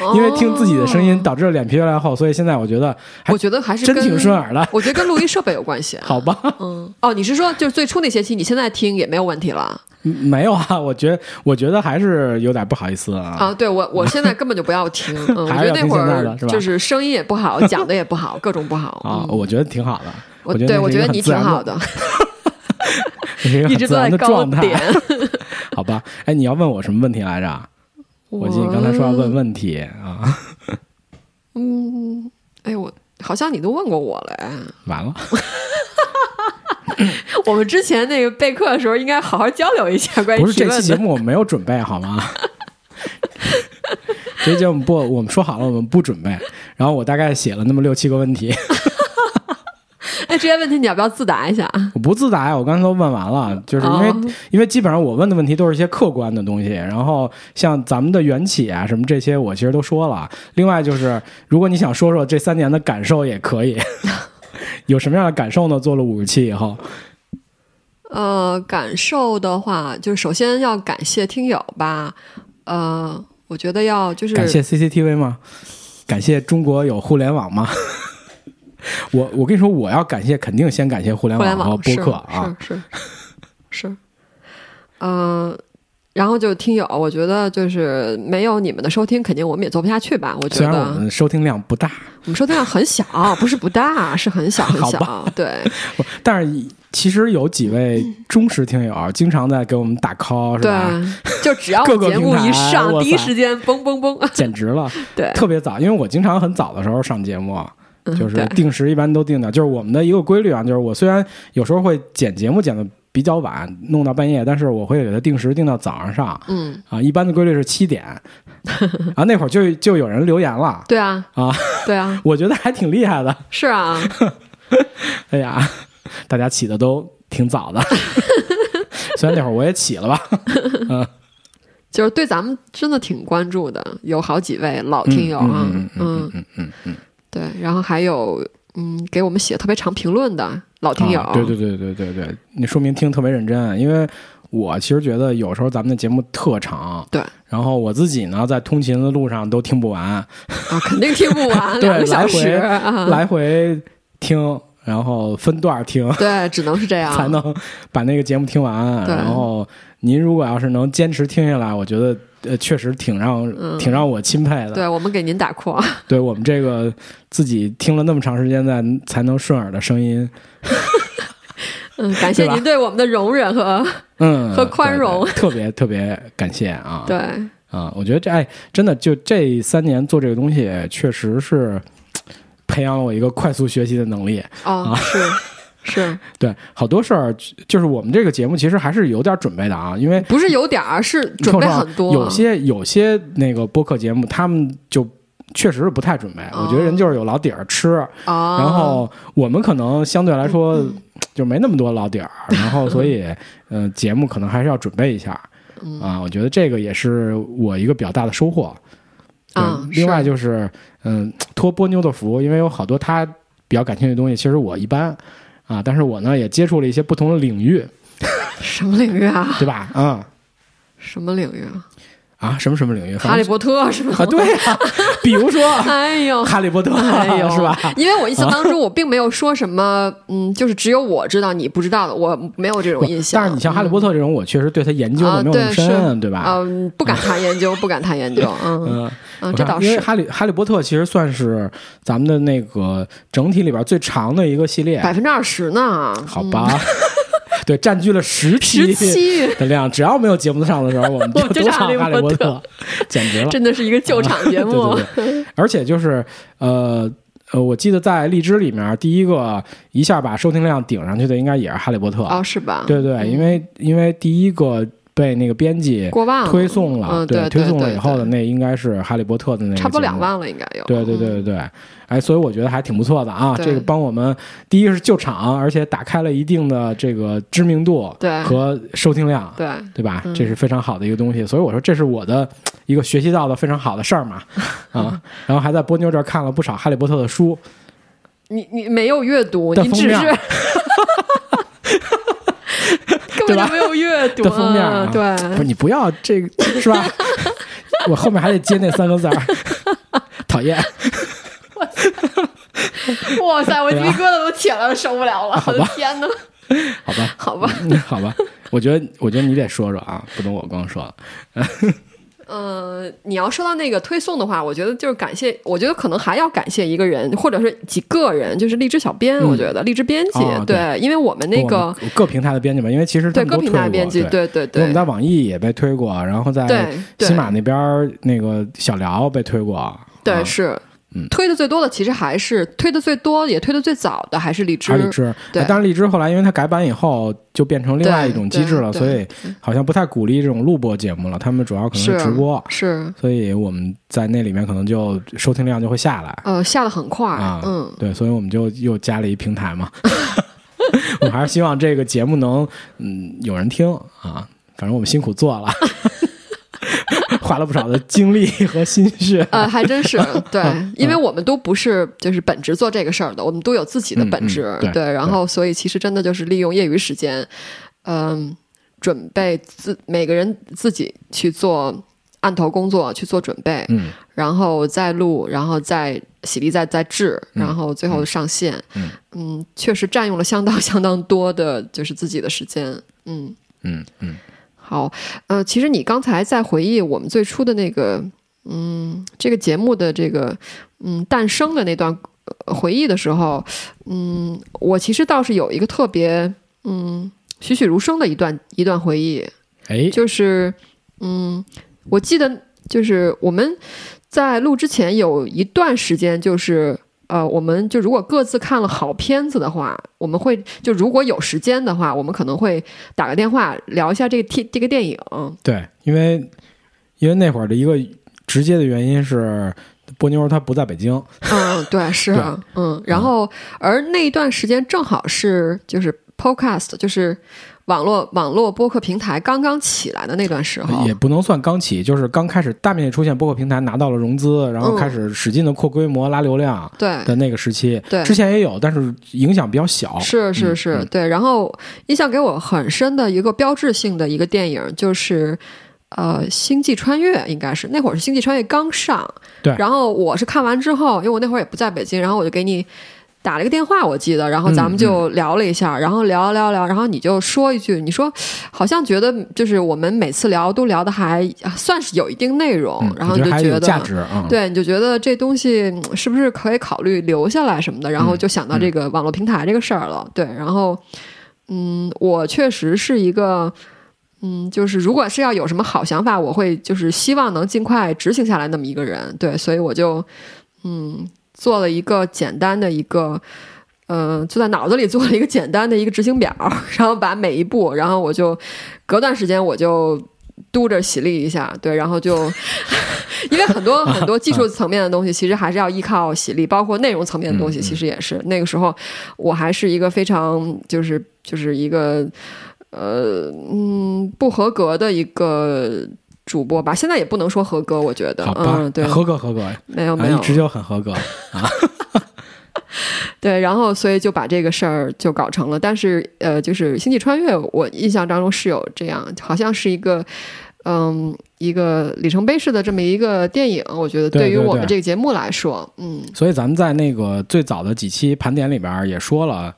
[SPEAKER 1] 嗯
[SPEAKER 2] 因为听自己的声音
[SPEAKER 1] 哦
[SPEAKER 2] 导致了脸皮越来越厚，所以现在我觉得
[SPEAKER 1] 我觉得还是跟
[SPEAKER 2] 真挺顺耳的。
[SPEAKER 1] 我觉得跟录音设备有关系。
[SPEAKER 2] 好吧，
[SPEAKER 1] 嗯，哦，你是说就是最初那些期，你现在听也没有问题了
[SPEAKER 2] 嗯没有啊，我觉得我觉得还是有点不好意思啊。
[SPEAKER 1] 啊？对我，我现在根本就不要听。嗯，我觉得那会
[SPEAKER 2] 还是要听现在
[SPEAKER 1] 儿就是声音也不好，讲的也不好，各种不好
[SPEAKER 2] 啊，
[SPEAKER 1] 嗯
[SPEAKER 2] 我觉得挺好的。
[SPEAKER 1] 我对我觉得你挺好的，
[SPEAKER 2] 一
[SPEAKER 1] 直都在高
[SPEAKER 2] 状态。
[SPEAKER 1] 点。
[SPEAKER 2] 好吧，哎，你要问我什么问题来着？我记得你刚才说要问问题啊，
[SPEAKER 1] 嗯，哎，我好像你都问过我了。哎
[SPEAKER 2] 完了，
[SPEAKER 1] 我们之前那个备课的时候，应该好好交流一下关于
[SPEAKER 2] 不是这。期节目我没有准备好吗？这期节目不，我们说好了我们不准备，然后我大概写了那么六七个问题，
[SPEAKER 1] 哎，这些问题你要不要自答一下？
[SPEAKER 2] 我不自答呀，我刚才都问完了，就是因为、
[SPEAKER 1] 哦
[SPEAKER 2] 因为基本上我问的问题都是一些客观的东西，然后像咱们的缘起啊什么这些，我其实都说了。另外就是，如果你想说说这三年的感受也可以，有什么样的感受呢？做了五十期以后，
[SPEAKER 1] 呃，感受的话，就是首先要感谢听友吧。呃，我觉得要就是
[SPEAKER 2] 感谢 CCTV 吗？感谢中国有互联网吗？我我跟你说，我要感谢，肯定先感谢互联网和播客啊。
[SPEAKER 1] 是是是，呃，然后就听友，我觉得就是没有你们的收听，肯定我们也做不下去吧。我觉
[SPEAKER 2] 虽然
[SPEAKER 1] 得
[SPEAKER 2] 我们收听量不大，
[SPEAKER 1] 我们收听量很小，不是不大，是很小很小。对，
[SPEAKER 2] 但是其实有几位忠实听友经常在给我们打 call，是吧？
[SPEAKER 1] 对，就只要
[SPEAKER 2] 各个
[SPEAKER 1] 节目一上，第一时间嘣嘣嘣。
[SPEAKER 2] 简直了，
[SPEAKER 1] 对，
[SPEAKER 2] 特别早，因为我经常很早的时候上节目，
[SPEAKER 1] 嗯
[SPEAKER 2] 就是定时一般都定的，就是我们的一个规律啊，就是我虽然有时候会剪节目剪的比较晚，弄到半夜，但是我会给它定时定到早上上
[SPEAKER 1] 嗯，
[SPEAKER 2] 啊，一般的规律是七点，啊，那会儿就就有人留言了，
[SPEAKER 1] 对啊，
[SPEAKER 2] 啊，
[SPEAKER 1] 对啊，
[SPEAKER 2] 我觉得还挺厉害的，
[SPEAKER 1] 是啊，
[SPEAKER 2] 哎呀，大家起的都挺早的，虽然那会儿我也起了吧，嗯。
[SPEAKER 1] 就是对咱们真的挺关注的，有好几位老听友啊，
[SPEAKER 2] 嗯嗯嗯。嗯，
[SPEAKER 1] 对，然后还有嗯给我们写特别长评论的老听友，
[SPEAKER 2] 啊对对对对对对，你说明听特别认真，因为我其实觉得有时候咱们的节目特长，
[SPEAKER 1] 对，
[SPEAKER 2] 然后我自己呢在通勤的路上都听不完，
[SPEAKER 1] 啊，肯定听不完
[SPEAKER 2] 对来
[SPEAKER 1] 啊，
[SPEAKER 2] 来回听，然后分段听。
[SPEAKER 1] 对，只能是这样，
[SPEAKER 2] 才能把那个节目听完，然后您如果要是能坚持听下来，我觉得呃确实挺让、
[SPEAKER 1] 嗯。
[SPEAKER 2] 挺让我钦佩的。
[SPEAKER 1] 对我们给您打 call，
[SPEAKER 2] 对我们这个自己听了那么长时间才才能顺耳的声音，
[SPEAKER 1] 嗯，感谢您对我们的容忍和
[SPEAKER 2] 嗯，
[SPEAKER 1] 和宽容。
[SPEAKER 2] 对对特别特别感谢啊！
[SPEAKER 1] 对，
[SPEAKER 2] 啊，我觉得这哎，真的就这三年做这个东西，确实是培养了我一个快速学习的能力。
[SPEAKER 1] 哦，是 是，
[SPEAKER 2] 对，好多事儿就是我们这个节目其实还是有点准备的啊，因为
[SPEAKER 1] 不是有点儿，是准备很多，
[SPEAKER 2] 有些有些那个播客节目，他们就确实是不太准备。我觉得人就是有老底儿吃，
[SPEAKER 1] 啊，
[SPEAKER 2] 然后我们可能相对来说就没那么多老底儿，然后所以嗯、呃节目可能还是要准备一下
[SPEAKER 1] 嗯
[SPEAKER 2] 啊。我觉得这个也是我一个比较大的收获。对，
[SPEAKER 1] 啊
[SPEAKER 2] 另外就是嗯，托波妞的福，因为有好多他比较感兴趣的东西，其实我一般啊，但是我呢也接触了一些不同的领域，
[SPEAKER 1] 什么领域啊？
[SPEAKER 2] 对吧？嗯。
[SPEAKER 1] 什么领域啊？
[SPEAKER 2] 啊，什么什么领域？
[SPEAKER 1] 哈利波特是吗？
[SPEAKER 2] 啊，对啊、比如说
[SPEAKER 1] 哎呦，
[SPEAKER 2] 哈利波特，
[SPEAKER 1] 哎呦，
[SPEAKER 2] 是吧？
[SPEAKER 1] 因为我印象当中，我并没有说什么，嗯，就是只有我知道你不知道的，我没有这种印象。
[SPEAKER 2] 但是你像哈利波特这种，我确实对他研究
[SPEAKER 1] 啊，
[SPEAKER 2] 的没有那么深，
[SPEAKER 1] 是
[SPEAKER 2] 对吧？
[SPEAKER 1] 嗯，不敢谈研究，不敢谈研究，嗯
[SPEAKER 2] 嗯，
[SPEAKER 1] 这倒是。
[SPEAKER 2] 哈利哈利波特其实算是咱们的那个整体里边最长的一个系列，
[SPEAKER 1] 百分之二十呢？
[SPEAKER 2] 好吧？对，占据了十
[SPEAKER 1] 七，
[SPEAKER 2] 的量，只要没有节目上的时候，我们
[SPEAKER 1] 就
[SPEAKER 2] 都唱
[SPEAKER 1] 唱哈利
[SPEAKER 2] 波特，简直了。
[SPEAKER 1] 真的是一个救场节目。
[SPEAKER 2] 对对对，而且就是呃呃，我记得在荔枝里面，第一个一下把收听量顶上去的，应该也是哈利波特。
[SPEAKER 1] 哦，是吧？
[SPEAKER 2] 对对，因为因为第一个被那个编辑
[SPEAKER 1] 过万
[SPEAKER 2] 推送了，
[SPEAKER 1] 嗯，对，
[SPEAKER 2] 推送了以后的那应该是哈利波特的那个，
[SPEAKER 1] 差不多两。万了，应该有。
[SPEAKER 2] 对对对对
[SPEAKER 1] 嗯，
[SPEAKER 2] 对，哎，所以我觉得还挺不错的啊。这个帮我们，第一个是救场，而且打开了一定的这个知名度
[SPEAKER 1] 对
[SPEAKER 2] 和收听量，
[SPEAKER 1] 对，
[SPEAKER 2] 对吧？
[SPEAKER 1] 嗯
[SPEAKER 2] 这是非常好的一个东西，所以我说这是我的一个学习到的非常好的事儿嘛，啊，然后还在波妞这儿看了不少哈利波特的书，
[SPEAKER 1] 你你没有阅读，你只是根本就没有阅读
[SPEAKER 2] 的封面
[SPEAKER 1] 对，
[SPEAKER 2] 不是你不要这个 是吧？我后面还得接那三个字儿，讨厌。
[SPEAKER 1] 哇塞，我鸡皮疙瘩都起来了，受不了了！我的天哪！
[SPEAKER 2] 好吧，
[SPEAKER 1] 好吧，
[SPEAKER 2] 嗯好吧，我觉得，我觉得你得说说啊，不能我光说了。
[SPEAKER 1] 呃，你要说到那个推送的话，我觉得就是感谢，我觉得可能还要感谢一个人，或者是几个人，就是荔枝小编，
[SPEAKER 2] 嗯。
[SPEAKER 1] 我觉得荔枝编辑，
[SPEAKER 2] 哦对。
[SPEAKER 1] 因为我们那个
[SPEAKER 2] 们各平台的编辑嘛，因为其实
[SPEAKER 1] 对各平台编辑，
[SPEAKER 2] 对。
[SPEAKER 1] 对对
[SPEAKER 2] 我们在网易也被推过，然后在
[SPEAKER 1] 对对。
[SPEAKER 2] 喜马那边儿那个小聊被推过，
[SPEAKER 1] 对
[SPEAKER 2] 啊
[SPEAKER 1] 是
[SPEAKER 2] 嗯。
[SPEAKER 1] 推的最多的其实还是推的最多，也推的最早的还是荔枝
[SPEAKER 2] 还，是荔枝。
[SPEAKER 1] 对
[SPEAKER 2] 哎但是荔枝后来因为它改版以后就变成另外一种机制了，所以好像不太鼓励这种录播节目了。他们主要可能
[SPEAKER 1] 是
[SPEAKER 2] 直播，
[SPEAKER 1] 是
[SPEAKER 2] 所以我们在那里面可能就收听量就会下来。
[SPEAKER 1] 呃下的很快，
[SPEAKER 2] 啊
[SPEAKER 1] 嗯，
[SPEAKER 2] 对，所以我们就又加了一平台嘛。我还是希望这个节目能嗯有人听啊，反正我们辛苦做了，花了不少的精力和心血。
[SPEAKER 1] 呃，还真是 对，因为我们都不是就是本职做这个事儿的，我们都有自己的本职，
[SPEAKER 2] 嗯嗯对
[SPEAKER 1] 然后所以其实真的就是利用业余时间，嗯、准备自每个人自己去做案头工作去做准备，
[SPEAKER 2] 嗯
[SPEAKER 1] 然后再录，然后再洗涤，再再制，
[SPEAKER 2] 嗯
[SPEAKER 1] 然后最后上线，
[SPEAKER 2] 嗯
[SPEAKER 1] 嗯确实占用了相当相当多的就是自己的时间，嗯。
[SPEAKER 2] 嗯嗯
[SPEAKER 1] 好，呃，其实你刚才在回忆我们最初的那个，嗯，这个节目的这个，嗯，诞生的那段呃回忆的时候，嗯，我其实倒是有一个特别，嗯，栩栩如生的一段一段回忆，
[SPEAKER 2] 哎，
[SPEAKER 1] 就是，嗯，我记得就是我们在录之前有一段时间就是。呃，我们就如果各自看了好片子的话，我们会就如果有时间的话，我们可能会打个电话聊一下这个电这个电影。
[SPEAKER 2] 对，因为因为那会儿的一个直接的原因是波妞她不在北京，
[SPEAKER 1] 嗯，对，是，
[SPEAKER 2] 对
[SPEAKER 1] 嗯，然后而那一段时间正好是就是 Podcast，就是网络网络播客平台刚刚起来的那段时候
[SPEAKER 2] 也，不能算刚起，就是刚开始大面积出现播客平台拿到了融资，然后
[SPEAKER 1] 嗯
[SPEAKER 2] 开始使劲的扩规模拉流量
[SPEAKER 1] 对，
[SPEAKER 2] 的那个时期。
[SPEAKER 1] 对
[SPEAKER 2] 之前也有，但是影响比较小。
[SPEAKER 1] 是是
[SPEAKER 2] 嗯
[SPEAKER 1] 是，
[SPEAKER 2] 嗯
[SPEAKER 1] 对。然后印象给我很深的一个标志性的一个电影就是。呃，《星际穿越》应该是那会儿是《星际穿越》刚上，
[SPEAKER 2] 对
[SPEAKER 1] 然后我是看完之后，因为我那会儿也不在北京，然后我就给你打了一个电话，我记得，然后咱们就聊了一下，然后聊聊聊，然后你就说一句，你说好像觉得就是我们每次聊都聊的还算是有一定内容，
[SPEAKER 2] 嗯，
[SPEAKER 1] 然后你就觉得
[SPEAKER 2] 价值啊。
[SPEAKER 1] 对，你就觉得这东西嗯是不是可以考虑留下来什么的，然后就想到这个网络平台这个事儿了。对，然后嗯，我确实是一个。嗯，就是如果是要有什么好想法，我会就是希望能尽快执行下来那么一个人，对，所以我就嗯做了一个简单的一个，呃，就在脑子里做了一个简单的一个执行表，然后把每一步，然后我就隔段时间我就嘟着洗力一下，对，然后就 因为很多 很多技术层面的东西，其实还是要依靠洗力，包括内容层面的东西，
[SPEAKER 2] 嗯嗯。
[SPEAKER 1] 其实也是。那个时候我还是一个非常就是就是一个呃嗯不合格的一个主播吧，现在也不能说合格，我觉得，嗯，，对，
[SPEAKER 2] 合格合格，啊，
[SPEAKER 1] 没有没有。
[SPEAKER 2] 一，直就很合格。啊。
[SPEAKER 1] 对，然后所以就把这个事儿就搞成了。但是呃，就是《星际穿越》，我印象当中是有这样，好像是一个嗯一个里程碑式的这么一个电影，我觉得
[SPEAKER 2] 对对
[SPEAKER 1] 于我们这个节目来说，嗯，
[SPEAKER 2] 所以咱们在那个最早的几期盘点里边儿也说了，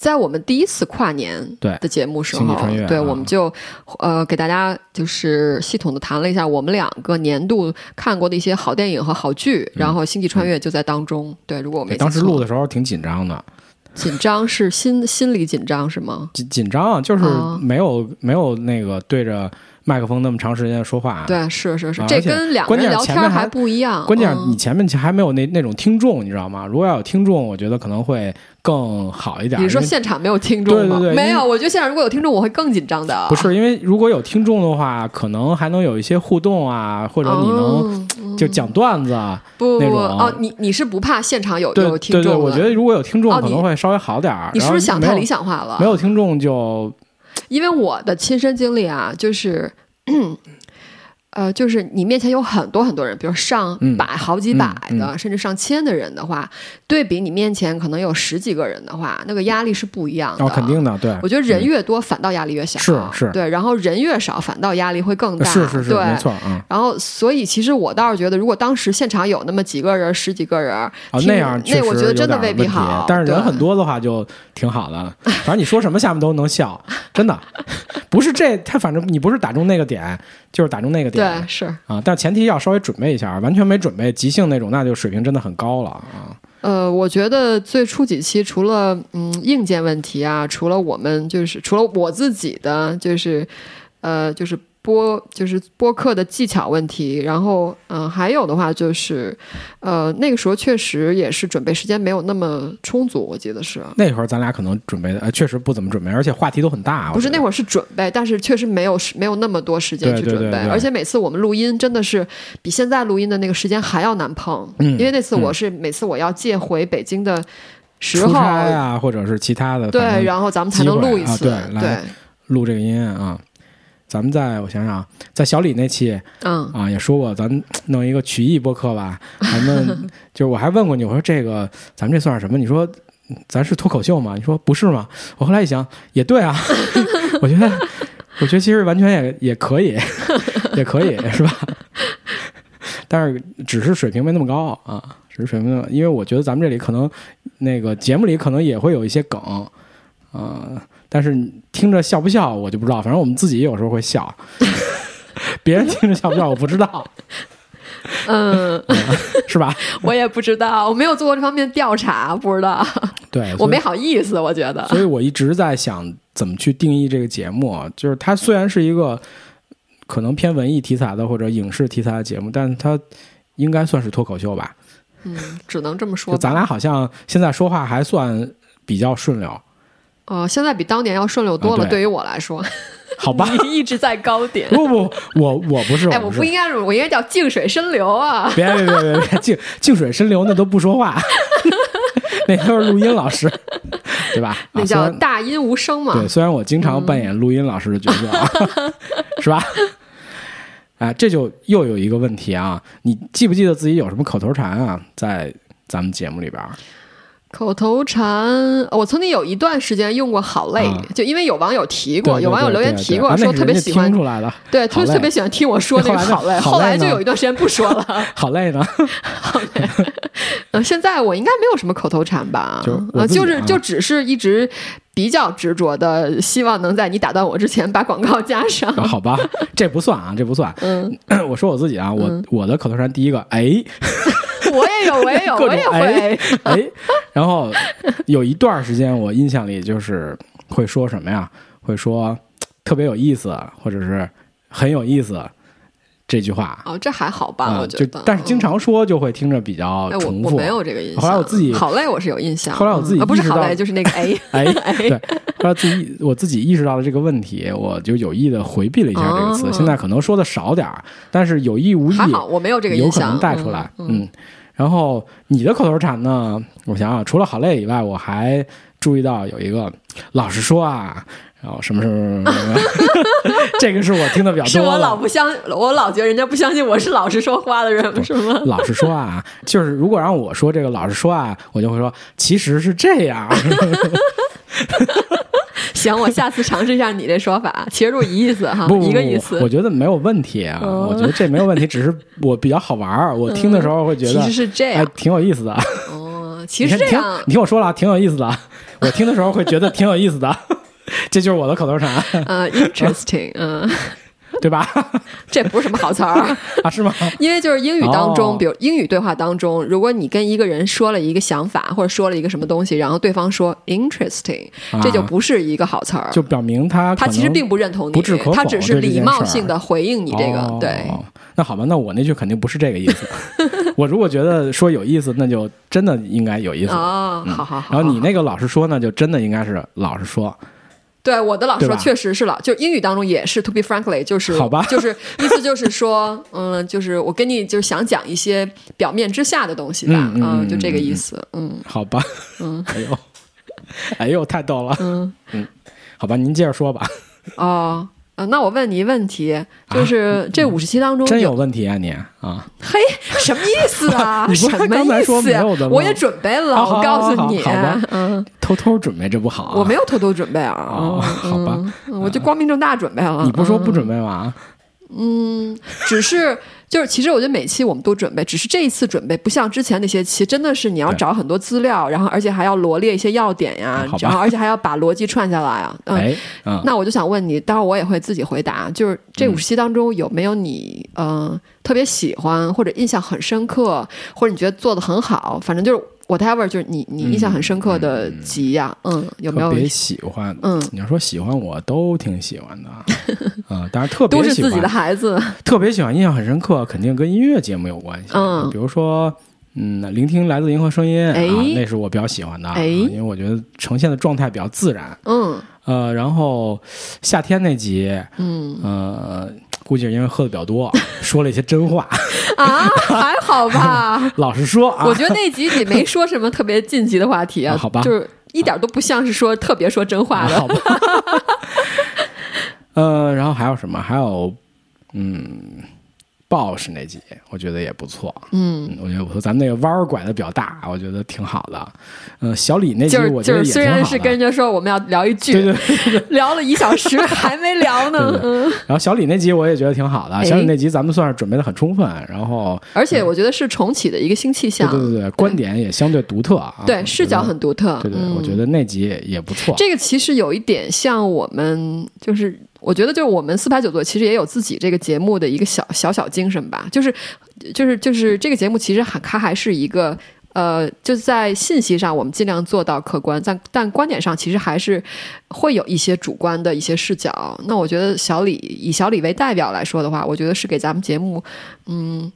[SPEAKER 1] 在我们第一次跨年
[SPEAKER 2] 对
[SPEAKER 1] 的节目时候对，
[SPEAKER 2] 啊
[SPEAKER 1] 我们就呃给大家就是系统的谈了一下我们两个年度看过的一些好电影和好剧，然后《星际穿越》就在当中。对，如果我没
[SPEAKER 2] 当时录
[SPEAKER 1] 的
[SPEAKER 2] 的时候挺紧张的，
[SPEAKER 1] 紧张是心心理紧张是吗？
[SPEAKER 2] 紧紧张啊，就是
[SPEAKER 1] 啊。
[SPEAKER 2] 没有、没有那个对着麦克风那么长时间说话。，
[SPEAKER 1] 对，是是是，这跟两个人聊天
[SPEAKER 2] 还
[SPEAKER 1] 还不一样。
[SPEAKER 2] 关键是
[SPEAKER 1] 嗯
[SPEAKER 2] 你前面还没有那那种听众，你知道吗？如果要有听众，我觉得可能会更好一点。
[SPEAKER 1] 你是说现场没有听众吗？
[SPEAKER 2] 对对对
[SPEAKER 1] 没有，我觉得现场如果有听众，我会更紧张的。
[SPEAKER 2] 不是因为如果有听众的话，可能还能有一些互动啊，或者你能
[SPEAKER 1] 哦
[SPEAKER 2] 就讲段子啊。
[SPEAKER 1] 不不不
[SPEAKER 2] 那种
[SPEAKER 1] 哦，你你是不怕现场有
[SPEAKER 2] 对
[SPEAKER 1] 有听
[SPEAKER 2] 对对，
[SPEAKER 1] 众？
[SPEAKER 2] 我觉得如果有听众
[SPEAKER 1] 哦
[SPEAKER 2] 可能会稍微好点儿。
[SPEAKER 1] 你是不是想太理想化了？
[SPEAKER 2] 没有听众就
[SPEAKER 1] 因为我的亲身经历啊，就是。呃，就是你面前有很多很多人，比如上
[SPEAKER 2] 嗯
[SPEAKER 1] 百、好几百
[SPEAKER 2] 嗯
[SPEAKER 1] 的，甚至上千的人的话，对比你面前可能有十几个人的话，那个压力是不一样的。
[SPEAKER 2] 哦，肯定的，对。
[SPEAKER 1] 我觉得人越多，反倒压力越小。
[SPEAKER 2] 是是
[SPEAKER 1] 对，然后人越少，反倒压力会更大。
[SPEAKER 2] 是是是，
[SPEAKER 1] 对，
[SPEAKER 2] 没错啊。
[SPEAKER 1] 然后，所以其实我倒是觉得，如果当时现场有那么几个人、十几个人，
[SPEAKER 2] 哦，那样
[SPEAKER 1] 那我觉得真的未必好。
[SPEAKER 2] 但是人很多的话就挺好的，反正你说什么下面都能笑，真的。不是这，他反正你不是打中那个点，就是打中那个点
[SPEAKER 1] 对是。
[SPEAKER 2] 啊。但前提要稍微准备一下，完全没准备，即兴那种，那就水平真的很高了啊。
[SPEAKER 1] 呃，我觉得最初几期除了嗯硬件问题啊，除了我们就是除了我自己的就是呃就是播就是播客的技巧问题，然后嗯、呃还有的话就是呃那个时候确实也是准备时间没有那么充足，我记得是。
[SPEAKER 2] 那会儿咱俩可能准备的，呃，确实不怎么准备，而且话题都很大。
[SPEAKER 1] 不是那会儿是准备，但是确实没有没有那么多时间去准备，
[SPEAKER 2] 对对对
[SPEAKER 1] 而且每次我们录音真的是比现在录音的那个时间还要难碰，
[SPEAKER 2] 嗯
[SPEAKER 1] 因为那次
[SPEAKER 2] 嗯
[SPEAKER 1] 我是、每次我要借回北京的时
[SPEAKER 2] 出
[SPEAKER 1] 候，
[SPEAKER 2] 或者是其他的，
[SPEAKER 1] 对，然后咱们才能录一次，
[SPEAKER 2] 对来录这个音啊。咱们在我想想，在小李那期
[SPEAKER 1] 嗯
[SPEAKER 2] 啊，也说过，咱弄一个曲艺播客吧。咱们就是我还问过你，我说这个咱们这算是什么？你说咱是脱口秀吗？你说不是吗？我后来一想，也对啊，我觉得，我觉得其实完全也也可以，也可以，是吧？但是只是水平没那么高啊，只是水平因为我觉得咱们这里可能那个节目里可能也会有一些梗，啊、但是听着笑不笑我就不知道，反正我们自己有时候会笑，别人听着笑不笑我不知道，
[SPEAKER 1] 嗯，
[SPEAKER 2] 是吧？
[SPEAKER 1] 我也不知道，我没有做过这方面的调查，不知道，
[SPEAKER 2] 对，
[SPEAKER 1] 我没好意思，我觉得，
[SPEAKER 2] 所以我一直在想怎么去定义这个节目，就是它虽然是一个可能偏文艺题材的或者影视题材的节目，但它应该算是脱口秀吧？
[SPEAKER 1] 嗯，只能这么说
[SPEAKER 2] 咱俩好像现在说话还算比较顺溜，
[SPEAKER 1] 呃，现在比当年要顺溜多了，
[SPEAKER 2] 啊对
[SPEAKER 1] 对于我来说，
[SPEAKER 2] 好吧？
[SPEAKER 1] 你一直在高点。
[SPEAKER 2] 不不，我我不是，
[SPEAKER 1] 哎，
[SPEAKER 2] 我不
[SPEAKER 1] 应该，我应该叫静水深流啊。
[SPEAKER 2] 别别别别别，静静水深流那都不说话，那都是录音老师，对吧？
[SPEAKER 1] 那叫大音无声嘛。
[SPEAKER 2] 对，虽然我经常扮演录音老师的角色，啊，是吧？哎，这就又有一个问题啊！你记不记得自己有什么口头禅啊？在咱们节目里边儿，
[SPEAKER 1] 口头禅，我曾经有一段时间用过“好累”，
[SPEAKER 2] 啊
[SPEAKER 1] 就因为有网友提过，
[SPEAKER 2] 对对
[SPEAKER 1] 有网友留言提过，说特别喜欢对，
[SPEAKER 2] 好累
[SPEAKER 1] 特特别喜欢听我说那个 “好累”，后来就有一段时间不说了。
[SPEAKER 2] 好累呢。
[SPEAKER 1] 好累嗯，现在我应该没有什么口头禅吧？
[SPEAKER 2] 啊
[SPEAKER 1] 就是就只是一直比较执着的，希望能在你打断我之前把广告加上。
[SPEAKER 2] 啊好吧，这不算啊，这不算。
[SPEAKER 1] 嗯，
[SPEAKER 2] 我说我自己啊，我、
[SPEAKER 1] 嗯
[SPEAKER 2] 我的口头禅第一个，哎，
[SPEAKER 1] 我也有，我也有，我也会。
[SPEAKER 2] 哎，然后有一段时间我印象里就是会说什么呀？会说特别有意思，或者是很有意思这句话。
[SPEAKER 1] 哦，这还好吧？
[SPEAKER 2] 啊、
[SPEAKER 1] 我觉得，
[SPEAKER 2] 就但是经常说就会听着比较重复。
[SPEAKER 1] 我没有这个印象。
[SPEAKER 2] 后来我自己
[SPEAKER 1] 好累，我是有印象。
[SPEAKER 2] 后来我自己
[SPEAKER 1] 嗯啊不是好累，就是那个哎
[SPEAKER 2] 哎
[SPEAKER 1] 哎
[SPEAKER 2] 对，后来自己我自己意识到了这个问题，我就有意的回避了一下这个词。
[SPEAKER 1] 哦
[SPEAKER 2] 现在可能说的少点儿，但是有意无意
[SPEAKER 1] 还好，我没有这个
[SPEAKER 2] 有
[SPEAKER 1] 印象。
[SPEAKER 2] 可能带出来。
[SPEAKER 1] 嗯，
[SPEAKER 2] 嗯，然后你的口头禅呢？我想想，除了好累以外，我还注意到有一个，老实说啊，然后什么什么什么什么，这个是我听的比较多。
[SPEAKER 1] 是我老不相，我老觉得人家不相信我是老实说话的人，是吗？
[SPEAKER 2] 老实说啊，就是如果让我说这个老实说啊，我就会说其实是这样。
[SPEAKER 1] 行，我下次尝试一下你这说法，其实就一意思哈，
[SPEAKER 2] 不不
[SPEAKER 1] 一个意思
[SPEAKER 2] 我。觉得没有问题啊，
[SPEAKER 1] 嗯
[SPEAKER 2] 我觉得这没有问题，只是我比较好玩儿，我听的时候会觉得
[SPEAKER 1] 其实是这
[SPEAKER 2] 哎
[SPEAKER 1] 样，
[SPEAKER 2] 挺有意思的。
[SPEAKER 1] 哦，其实这样
[SPEAKER 2] 你听我说了啊，挺有意思的。我听的时候会觉得挺有意思的，这就是我的口头禅，
[SPEAKER 1] 啊，interesting，嗯，
[SPEAKER 2] 对吧？
[SPEAKER 1] 这不是什么好词儿。
[SPEAKER 2] 啊，是吗？
[SPEAKER 1] 因为就是英语当中，
[SPEAKER 2] 哦
[SPEAKER 1] 比如英语对话当中，如果你跟一个人说了一个想法，或者说了一个什么东西，然后对方说 interesting，、
[SPEAKER 2] 啊
[SPEAKER 1] 这就不是一个好词儿。
[SPEAKER 2] 就表明他
[SPEAKER 1] 他其实并不认同你，他只是礼貌性的回应你这个。
[SPEAKER 2] 哦
[SPEAKER 1] 对，
[SPEAKER 2] 那好吧，那我那句肯定不是这个意思。我如果觉得说有意思，那就真的应该有意思。
[SPEAKER 1] 哦，好好好。
[SPEAKER 2] 嗯然后你那个老实说呢，就真的应该是老实说。
[SPEAKER 1] 对我的老师说，确实是老，就英语当中也是 to be frankly，就是
[SPEAKER 2] 好吧。
[SPEAKER 1] 就是意思就是说，嗯，就是我跟你就是想讲一些表面之下的东西吧，
[SPEAKER 2] 嗯嗯嗯
[SPEAKER 1] 就这个意思，嗯。
[SPEAKER 2] 好吧，嗯，哎呦，哎呦，太逗了，
[SPEAKER 1] 嗯。
[SPEAKER 2] 嗯，好吧，您接着说吧，
[SPEAKER 1] 哦。呃那我问你一问题，就是这五十期当中
[SPEAKER 2] 啊真有问题啊你啊？
[SPEAKER 1] 嘿，什么意思啊？
[SPEAKER 2] 你不是
[SPEAKER 1] 什么
[SPEAKER 2] 刚才说
[SPEAKER 1] 意思呀
[SPEAKER 2] 没有的吗
[SPEAKER 1] 我也准备了，我告诉你
[SPEAKER 2] 好好好吧，
[SPEAKER 1] 嗯，
[SPEAKER 2] 偷偷准备这不好啊？
[SPEAKER 1] 我没有偷偷准备啊，
[SPEAKER 2] 哦
[SPEAKER 1] 嗯
[SPEAKER 2] 好吧
[SPEAKER 1] 嗯我就光明正大准备了。
[SPEAKER 2] 你不说不
[SPEAKER 1] 嗯
[SPEAKER 2] 准备吗？
[SPEAKER 1] 只是 就是，其实我觉得每期我们都准备，只是这一次准备不像之前那些期，真的是你要找很多资料，然后而且还要罗列一些要点呀然后而且还要把逻辑串下来啊。嗯，
[SPEAKER 2] 哎，嗯，
[SPEAKER 1] 那我就想问你，待会儿我也会自己回答，就是这
[SPEAKER 2] 嗯
[SPEAKER 1] 五十期当中有没有你呃特别喜欢或者印象很深刻，或者你觉得做的很好，反正就是 whatever，就是你你印象很深刻的集呀、嗯，有没有
[SPEAKER 2] 特？别喜欢，
[SPEAKER 1] 嗯，
[SPEAKER 2] 你要说喜欢我都挺喜欢的，啊，但是特别喜
[SPEAKER 1] 都是自己的
[SPEAKER 2] 欢，
[SPEAKER 1] 孩子，
[SPEAKER 2] 特别喜欢，印象很深刻，肯定跟音乐节目有关系，
[SPEAKER 1] 嗯
[SPEAKER 2] 比如说。嗯，聆听来自银河声音、
[SPEAKER 1] 哎
[SPEAKER 2] 啊，那是我比较喜欢的，啊
[SPEAKER 1] 哎
[SPEAKER 2] 因为我觉得呈现的状态比较自然。
[SPEAKER 1] 嗯
[SPEAKER 2] 呃，然后夏天那集，
[SPEAKER 1] 嗯
[SPEAKER 2] 呃，估计是因为喝的比较多，说了一些真话。
[SPEAKER 1] 啊，还好吧。
[SPEAKER 2] 老实说啊，
[SPEAKER 1] 我觉得那集你没说什么特别晋级的话题啊，
[SPEAKER 2] 啊好吧
[SPEAKER 1] 就是一点都不像是说特别说真话的。
[SPEAKER 2] 好吧。呃，然后还有什么？还有，嗯，Bosch 那集，我觉得也不错。
[SPEAKER 1] 嗯，
[SPEAKER 2] 嗯，我觉得我说。咱们那个弯儿拐的比较大，我觉得挺好的。呃，小李那集我觉得也
[SPEAKER 1] 就是，虽。然是跟人家说我们要聊一句，
[SPEAKER 2] 对对
[SPEAKER 1] 聊了一小时 还没聊呢，
[SPEAKER 2] 对对
[SPEAKER 1] 嗯。
[SPEAKER 2] 然后小李那集我也觉得挺好的。
[SPEAKER 1] 哎
[SPEAKER 2] 小李那集咱们算是准备的很充分，然后
[SPEAKER 1] 而且我觉得是重启的一个新气
[SPEAKER 2] 对
[SPEAKER 1] 象，
[SPEAKER 2] 对对对，观点也相对独特啊。
[SPEAKER 1] 对视角很独特。
[SPEAKER 2] 对对，
[SPEAKER 1] 嗯
[SPEAKER 2] 我觉得那集也也不错。
[SPEAKER 1] 这个其实有一点像我们，就是我觉得就是我们四排九座其实也有自己这个节目的一个小小小精神吧，就是就是就是这个节目其实还它还是一个。呃，就在信息上，我们尽量做到客观，但但观点上其实还是会有一些主观的一些视角。那我觉得小李以小李为代表来说的话，我觉得是给咱们节目，嗯，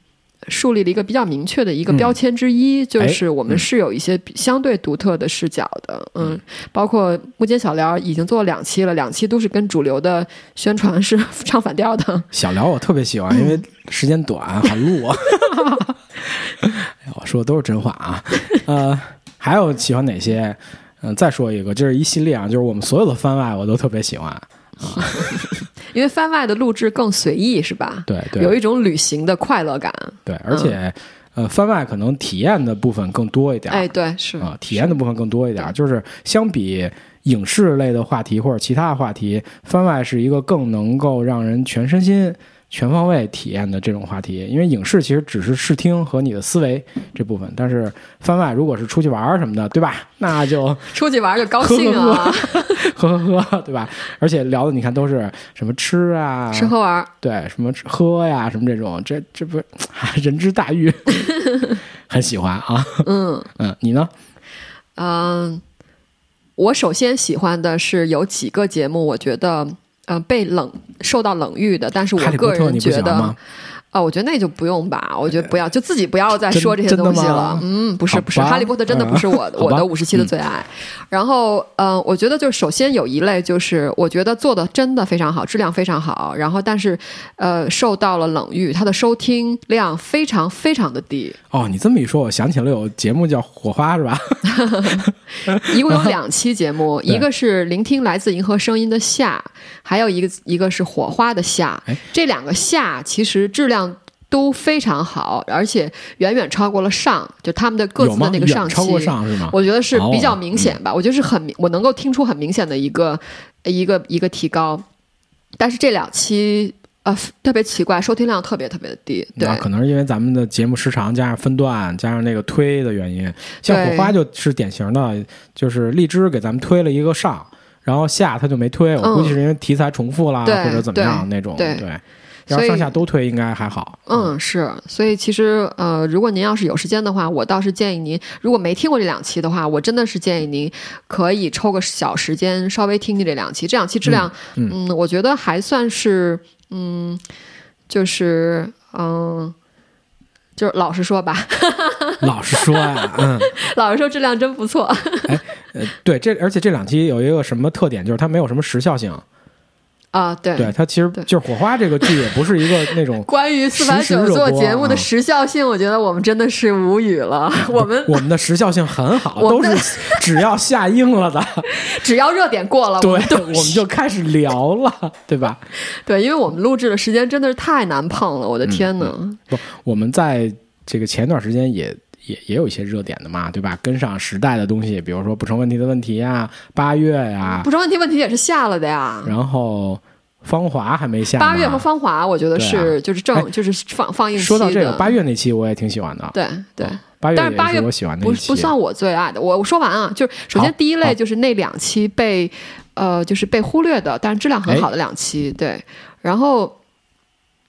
[SPEAKER 1] 树立了一个比较明确的一个标签之一，就是我们是有一些比相对独特的视角的，嗯，包括木间小聊已经做了两期了，两期都是跟主流的宣传是 唱反调的。
[SPEAKER 2] 小聊我特别喜欢，因为时间短好录。我说的都是真话啊。呃，还有喜欢哪些？嗯、再说一个，这是一系列啊，就是我们所有的番外我都特别喜欢。
[SPEAKER 1] 因为番外的录制更随意，是吧？
[SPEAKER 2] 对对
[SPEAKER 1] 有一种旅行的快乐感。
[SPEAKER 2] 对，而且、呃，番外可能体验的部分更多一点。
[SPEAKER 1] 哎，对，是
[SPEAKER 2] 啊，体验的部分更多一点，就是相比影视类的话题或者其他的话题，番外是一个更能够让人全身心、全方位体验的这种话题。因为影视其实只是视听和你的思维这部分，但是番外如果是出去玩儿什么的，对吧？那就
[SPEAKER 1] 出去玩就高兴啊，
[SPEAKER 2] 喝喝喝，对吧？而且聊的你看都是什么吃啊，
[SPEAKER 1] 吃喝玩。
[SPEAKER 2] 对，什么吃喝呀，什么这种，这这不 人之大欲，很喜欢啊。
[SPEAKER 1] 嗯
[SPEAKER 2] 嗯，你呢？
[SPEAKER 1] 嗯、我首先喜欢的是有几个节目，我觉得呃被冷受到冷遇的，但是我个人觉得
[SPEAKER 2] 喜欢吗？
[SPEAKER 1] 啊、我觉得那就不用吧，我觉得不要，就自己不要再说这些东西了。嗯，不是不是，哈利波特真的不是我、我的五十七的最爱。然后，嗯、我觉得就是首先有一类就是我觉得做的真的非常好，质量非常好，然后但是呃受到了冷遇，它的收听量非常非常的低，
[SPEAKER 2] 哦，你这么一说，我想起了有节目叫《火花》，是吧？
[SPEAKER 1] 一共有两期节目，一个是聆听来自银河声音的夏，还有一个一个是火花的夏
[SPEAKER 2] 哎。
[SPEAKER 1] 这两个夏其实质量都非常好，而且远远超过了上，就他们的各？自的那个上期。
[SPEAKER 2] 超过上是吗？
[SPEAKER 1] 我觉得是比较
[SPEAKER 2] 哦
[SPEAKER 1] 明显吧，我觉得是很明，我能够听出很明显的一个一个一个提高，但是这两期呃特别奇怪，收听量特别特别的低。对
[SPEAKER 2] 那，可能是因为咱们的节目时长加上分段加上那个推的原因，像火花就是典型的，就是荔枝给咱们推了一个上，然后下他就没推，我
[SPEAKER 1] 嗯
[SPEAKER 2] 估计是因为题材重复啦，
[SPEAKER 1] 对
[SPEAKER 2] 或者怎么样那种，
[SPEAKER 1] 对所以
[SPEAKER 2] 是上下都推应该还好，
[SPEAKER 1] 嗯，是，所以其实呃，如果您要是有时间的话，我倒是建议您，如果没听过这两期的话，我真的是建议您可以抽个小时间稍微听听这两期。这两期质量，
[SPEAKER 2] 嗯
[SPEAKER 1] 嗯我觉得还算是，嗯，就是嗯。就是老实说吧，
[SPEAKER 2] 老实说啊，嗯，
[SPEAKER 1] 老实说质量真不错。
[SPEAKER 2] 呃，对，这而且这两期有一个什么特点，就是它没有什么时效性，
[SPEAKER 1] 啊，对。
[SPEAKER 2] 对，它其实就是火花这个剧也不是一个那种
[SPEAKER 1] 关于四百九做节目的
[SPEAKER 2] 啊
[SPEAKER 1] 时效性，我觉得我们真的是无语了。我们
[SPEAKER 2] 我们的时效性很好，都是 只要下映了的，
[SPEAKER 1] 只要热点过了，
[SPEAKER 2] 对，
[SPEAKER 1] 我们都
[SPEAKER 2] 我们就开始聊了，对吧？
[SPEAKER 1] 对，因为我们录制的时间真的是太难碰了，我的天呐！
[SPEAKER 2] 不，我们在这个前段时间也也也有一些热点的嘛，对吧？跟上时代的东西，比如说不成问题的问题呀，八月呀，
[SPEAKER 1] 不成问题问题也是下了的呀。
[SPEAKER 2] 然后芳华还没下。
[SPEAKER 1] 八月和芳华，我觉得
[SPEAKER 2] 对
[SPEAKER 1] 是、就是正、
[SPEAKER 2] 哎
[SPEAKER 1] 就是放放映期
[SPEAKER 2] 说到这个
[SPEAKER 1] 的
[SPEAKER 2] 八月那期，我也挺喜欢的。
[SPEAKER 1] 对对，
[SPEAKER 2] 八月
[SPEAKER 1] 但是八月
[SPEAKER 2] 我喜欢的
[SPEAKER 1] 不不算我最爱的。我我说完啊，就是首先第一类就是那两期被呃就是被忽略的，但是质量很好的两期，对，然后。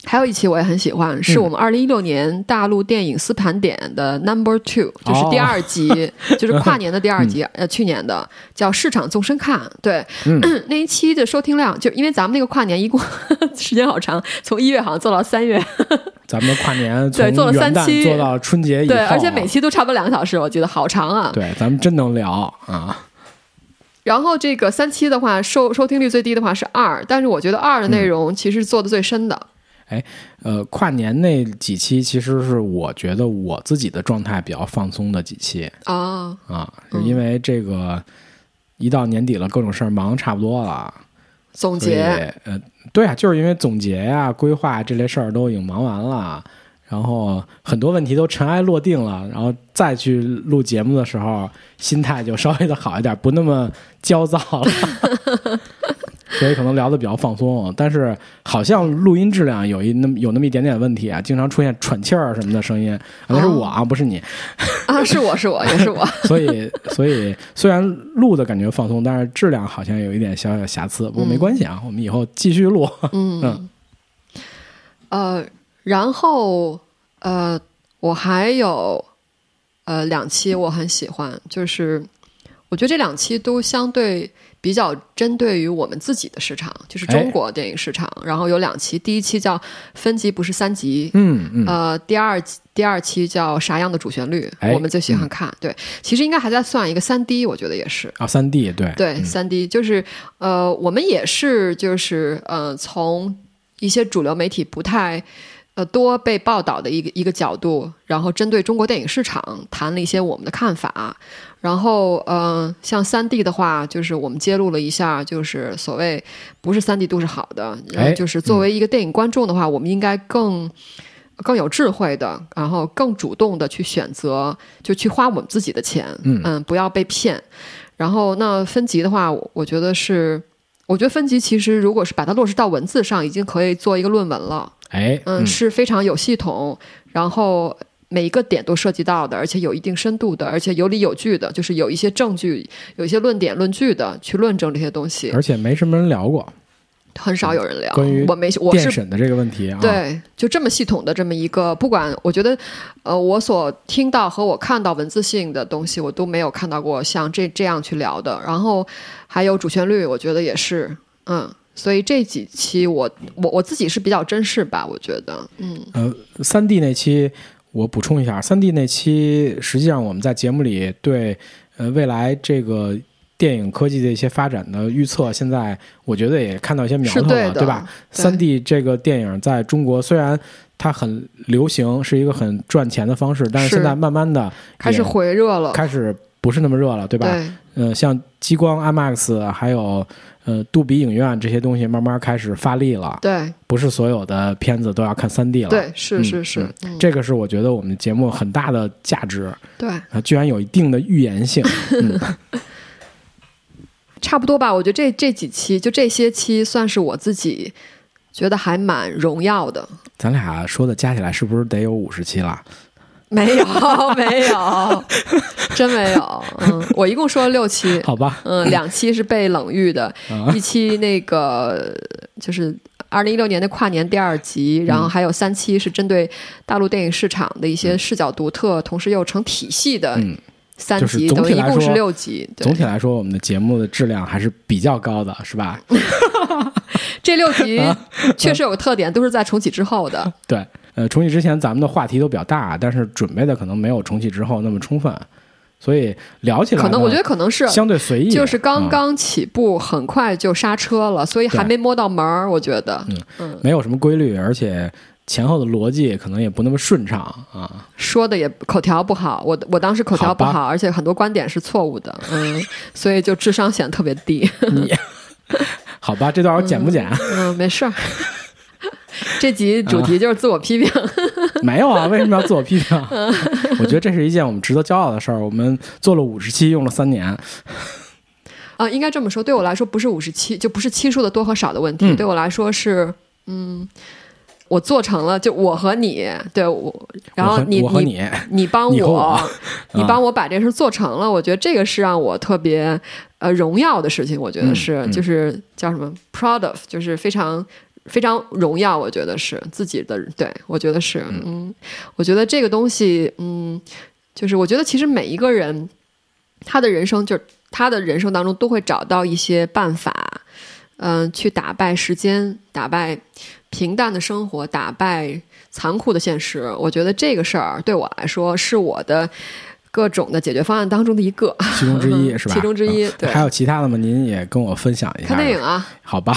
[SPEAKER 1] 还有一期我也很喜欢，是
[SPEAKER 2] 嗯
[SPEAKER 1] 我们二零一六年大陆电影丝盘点的 Number Two，就是第二集，就是跨年的第二集，呃，去年的叫市场纵深看。对，
[SPEAKER 2] 嗯
[SPEAKER 1] 那一期的收听量，就因为咱们那个跨年一共 时间好长，从一月好像做到三月，
[SPEAKER 2] 咱们跨年 从
[SPEAKER 1] 对做了三期
[SPEAKER 2] 做到春节以后
[SPEAKER 1] 对，
[SPEAKER 2] 啊，
[SPEAKER 1] 而且每期都差不多两个小时，我觉得好长啊。
[SPEAKER 2] 对，咱们真能聊啊。
[SPEAKER 1] 然后这个三期的话，收收听率最低的话是二，但是我觉得二的内容其实做的最深的。
[SPEAKER 2] 呃，跨年那几期其实是我觉得我自己的状态比较放松的几期
[SPEAKER 1] 哦，
[SPEAKER 2] 啊，
[SPEAKER 1] 嗯
[SPEAKER 2] 因为这个一到年底了，各种事儿忙差不多了，
[SPEAKER 1] 总结，
[SPEAKER 2] 呃，对啊，就是因为总结呀、规划这类事儿都已经忙完了，然后很多问题都尘埃落定了，然后再去录节目的时候，心态就稍微的好一点，不那么焦躁了。所以可能聊的比较放松，但是好像录音质量有一那么有那么一点点问题啊，经常出现喘气儿什么的声音，啊那是我啊，不是你。
[SPEAKER 1] 啊，是我是我也是我，
[SPEAKER 2] 所以所以虽然录的感觉放松，但是质量好像有一点小小瑕疵，不过没关系啊，我们以后继续录。
[SPEAKER 1] 嗯，呃，然后呃，我还有呃两期我很喜欢，就是我觉得这两期都相对比较针对于我们自己的市场，就是中国电影市场。然后有两期，第一期叫分级不是三级，
[SPEAKER 2] 嗯嗯，
[SPEAKER 1] 呃，第二第二期叫啥样的主旋律，
[SPEAKER 2] 哎
[SPEAKER 1] 我们最喜欢看。对，其实应该还在算一个三 D，我觉得也是。
[SPEAKER 2] 啊，三 D 对
[SPEAKER 1] 对，三 D 就是呃，我们也是就是呃，从一些主流媒体不太呃多被报道的一个一个角度，然后针对中国电影市场谈了一些我们的看法。然后呃，像三 D 的话，就是我们揭露了一下，就是所谓不是三 D 都是好的，
[SPEAKER 2] 哎
[SPEAKER 1] 就是作为一个电影观众的话，我们应该更。更有智慧的，然后更主动的去选择，就去花我们自己的钱，
[SPEAKER 2] 嗯
[SPEAKER 1] 不要被骗。然后那分级的话，我我觉得是，我觉得分级其实如果是把它落实到文字上，已经可以做一个论文了。
[SPEAKER 2] 哎，
[SPEAKER 1] 嗯，是非常有系统，然后每一个点都涉及到的，而且有一定深度的，而且有理有据的，就是有一些证据、有一些论点、论据的去论证这些东西，
[SPEAKER 2] 而且没什么人聊过
[SPEAKER 1] 很少有人聊。
[SPEAKER 2] 关于
[SPEAKER 1] 我没，我是
[SPEAKER 2] 电审的这个问题啊。，
[SPEAKER 1] 对，就这么系统的这么一个，不管我觉得，呃，我所听到和我看到文字性的东西，我都没有看到过像这这样去聊的。然后还有主旋律，我觉得也是，嗯，所以这几期我我我自己是比较珍视吧，我觉得，嗯
[SPEAKER 2] 呃，三 D 那期我补充一下，三 D 那期实际上我们在节目里对呃未来这个。电影科技的一些发展的预测，现在我觉得也看到一些苗头了，
[SPEAKER 1] 是对
[SPEAKER 2] 吧？三 D 这个电影在中国虽然它很流行，是一个很赚钱的方式，但是
[SPEAKER 1] 是
[SPEAKER 2] 现在慢慢的
[SPEAKER 1] 开始回热了，
[SPEAKER 2] 开始不是那么热了，对吧？
[SPEAKER 1] 对
[SPEAKER 2] 嗯、像激光 IMAX 还有呃杜比影院这些东西慢慢开始发力了，
[SPEAKER 1] 对
[SPEAKER 2] 不是所有的片子都要看三 D 了。
[SPEAKER 1] 对，是
[SPEAKER 2] 嗯
[SPEAKER 1] 是是
[SPEAKER 2] 嗯，
[SPEAKER 1] 嗯
[SPEAKER 2] 这个是我觉得我们节目很大的价值
[SPEAKER 1] 对，
[SPEAKER 2] 啊，居然有一定的预言性。嗯，
[SPEAKER 1] 差不多吧。我觉得这这几期就这些期，算是我自己觉得还蛮荣耀的。
[SPEAKER 2] 咱俩说的加起来是不是得有五十期了？
[SPEAKER 1] 没有，没有，真没有。嗯，我一共说了六期，
[SPEAKER 2] 好吧。
[SPEAKER 1] 嗯，两期是被冷遇的，
[SPEAKER 2] 啊
[SPEAKER 1] 一期那个就是二零一六年的跨年第二集，然后还有三期是针对大陆电影市场的一些视角独特，同时又成体系的
[SPEAKER 2] 嗯，
[SPEAKER 1] 三
[SPEAKER 2] 就是
[SPEAKER 1] 集，
[SPEAKER 2] 总体来
[SPEAKER 1] 等于一共是六集。
[SPEAKER 2] 总，体来说，我们的节目的质量还是比较高的，是吧？
[SPEAKER 1] 这六集
[SPEAKER 2] 啊
[SPEAKER 1] 确实有个特点，都是在重启之后的。
[SPEAKER 2] 对，呃，重启之前咱们的话题都比较大，但是准备的可能没有重启之后那么充分，所以聊起来
[SPEAKER 1] 可能我觉得可能是
[SPEAKER 2] 相对随意，
[SPEAKER 1] 就是刚
[SPEAKER 2] 嗯
[SPEAKER 1] 刚起步，很快就刹车了，所以还没摸到门儿。我觉得，
[SPEAKER 2] 嗯嗯没有什么规律，而且前后的逻辑可能也不那么顺畅啊。
[SPEAKER 1] 说的也口条不好，我我当时口条不
[SPEAKER 2] 好
[SPEAKER 1] 好，而且很多观点是错误的，嗯，所以就智商显得特别低。
[SPEAKER 2] 你好吧，这段我剪不剪？
[SPEAKER 1] 嗯，没事儿。这集主题就是自我批评，
[SPEAKER 2] 没有啊，为什么要自我批评？我觉得这是一件我们值得骄傲的事儿。我们做了五十期，用了三年，
[SPEAKER 1] 啊，应该这么说，对我来说不是五十七，就不是期数的多和少的问题，
[SPEAKER 2] 嗯。
[SPEAKER 1] 对我来说是，嗯，我做成了，就我和你，对我，然后你你
[SPEAKER 2] 你，
[SPEAKER 1] 你帮
[SPEAKER 2] 你我。
[SPEAKER 1] 我，你帮我把这事做成了，我觉得这个是让我特别呃荣耀的事情，我觉得是，就是叫什么 proud of，就是非常非常荣耀，我觉得是自己的，对我觉得是，嗯我觉得这个东西，嗯，就是我觉得其实每一个人他的人生，就是他的人生当中都会找到一些办法，嗯、去打败时间，打败平淡的生活，打败残酷的现实。我觉得这个事儿对我来说是我的各种的解决方案当中的一个。
[SPEAKER 2] 其中之一 是吧？
[SPEAKER 1] 其中之一
[SPEAKER 2] 嗯
[SPEAKER 1] 对
[SPEAKER 2] 还有其他的吗？您也跟我分享一下。
[SPEAKER 1] 看电影，啊，
[SPEAKER 2] 好吧？